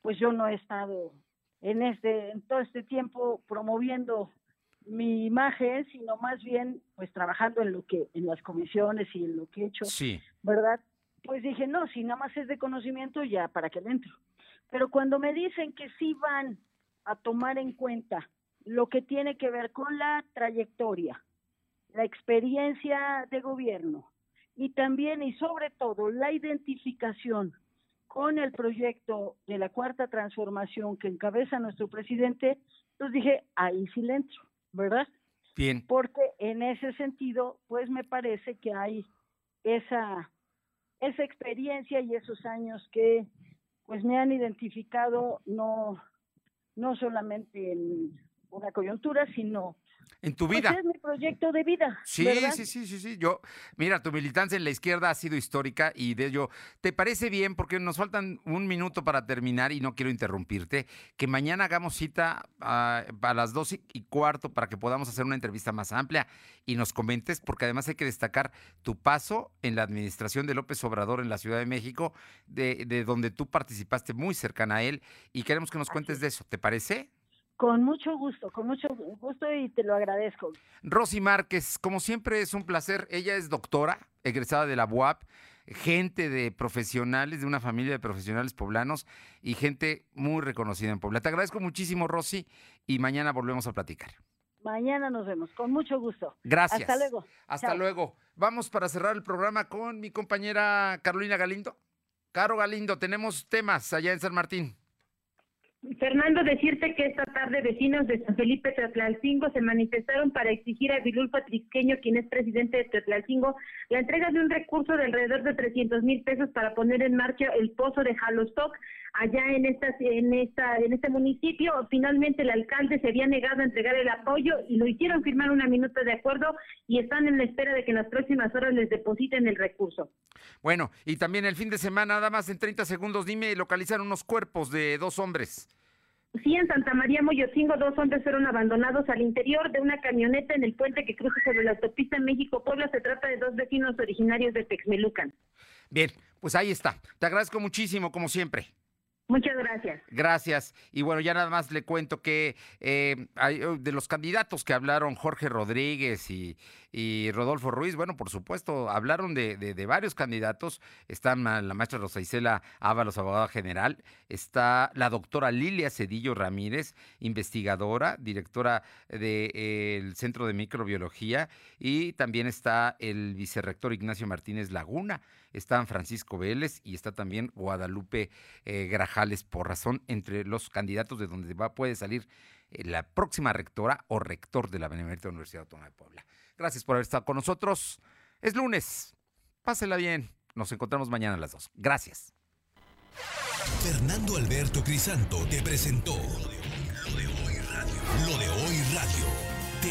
pues yo no he estado en este en todo este tiempo promoviendo mi imagen, sino más bien pues trabajando en lo que en las comisiones y en lo que he hecho, Sí. ¿verdad? Pues dije, no, si nada más es de conocimiento ya para que le entro. Pero cuando me dicen que sí van a tomar en cuenta lo que tiene que ver con la trayectoria, la experiencia de gobierno y también y sobre todo la identificación con el proyecto de la cuarta transformación que encabeza nuestro presidente, pues dije, ahí sí le entro, ¿verdad? Bien. Porque en ese sentido, pues me parece que hay esa, esa experiencia y esos años que pues me han identificado no, no solamente en una coyuntura, sino En tu pues, vida. es mi proyecto de vida. Sí, ¿verdad? sí, sí, sí, sí. Yo, mira, tu militancia en la izquierda ha sido histórica y de ello, ¿te parece bien? Porque nos faltan un minuto para terminar y no quiero interrumpirte, que mañana hagamos cita a, a las dos y- y cuarto para que podamos hacer una entrevista más amplia y nos comentes, porque además hay que destacar tu paso en la administración de López Obrador en la Ciudad de México, de, de donde tú participaste muy cercana a él y queremos que nos cuentes de eso. ¿Te parece? Con mucho gusto, con mucho gusto y te lo agradezco. Rosy Márquez, como siempre es un placer. Ella es doctora, egresada de la UAP, gente de profesionales, de una familia de profesionales poblanos y gente muy reconocida en Puebla. Te agradezco muchísimo, Rosy, y mañana volvemos a platicar. Mañana nos vemos, con mucho gusto. Gracias. Hasta luego. Hasta Chao. luego. Vamos para cerrar el programa con mi compañera Carolina Galindo. Caro Galindo, tenemos temas allá en San Martín. Fernando, decirte que esta tarde vecinos de San Felipe Tlatlalcingo se manifestaron para exigir a Vilulfo Trisqueño, quien es presidente de Tlatlalcingo, la entrega de un recurso de alrededor de 300 mil pesos para poner en marcha el pozo de Jalostoc allá en esta, en esta, en este municipio. Finalmente el alcalde se había negado a entregar el apoyo y lo hicieron firmar una minuta de acuerdo y están en la espera de que en las próximas horas les depositen el recurso. Bueno, y también el fin de semana, nada más en 30 segundos, dime, localizaron unos cuerpos de dos hombres. Sí, en Santa María Moyotzingo, dos hombres fueron abandonados al interior de una camioneta en el puente que cruza sobre la autopista México-Puebla. Se trata de dos vecinos originarios de Texmelucan. Bien, pues ahí está. Te agradezco muchísimo, como siempre. Muchas gracias. Gracias. Y bueno, ya nada más le cuento que eh, hay, oh, de los candidatos que hablaron Jorge Rodríguez y, Rodolfo Ruiz, bueno, por supuesto, hablaron de, de, varios candidatos. Están la maestra Rosa Isela Ábalos, abogada general. Está la doctora Lilia Cedillo Ramírez, investigadora, directora del Centro de Microbiología. Y también está el vicerrector Ignacio Martínez Laguna están Francisco Vélez y está también Guadalupe eh, Grajales por razón entre los candidatos de donde va, puede salir eh, la próxima rectora o rector de la Benemérita Universidad Autónoma de Puebla. Gracias por haber estado con nosotros. Es lunes. Pásela bien. Nos encontramos mañana a las dos. Gracias. Fernando Alberto Crisanto te presentó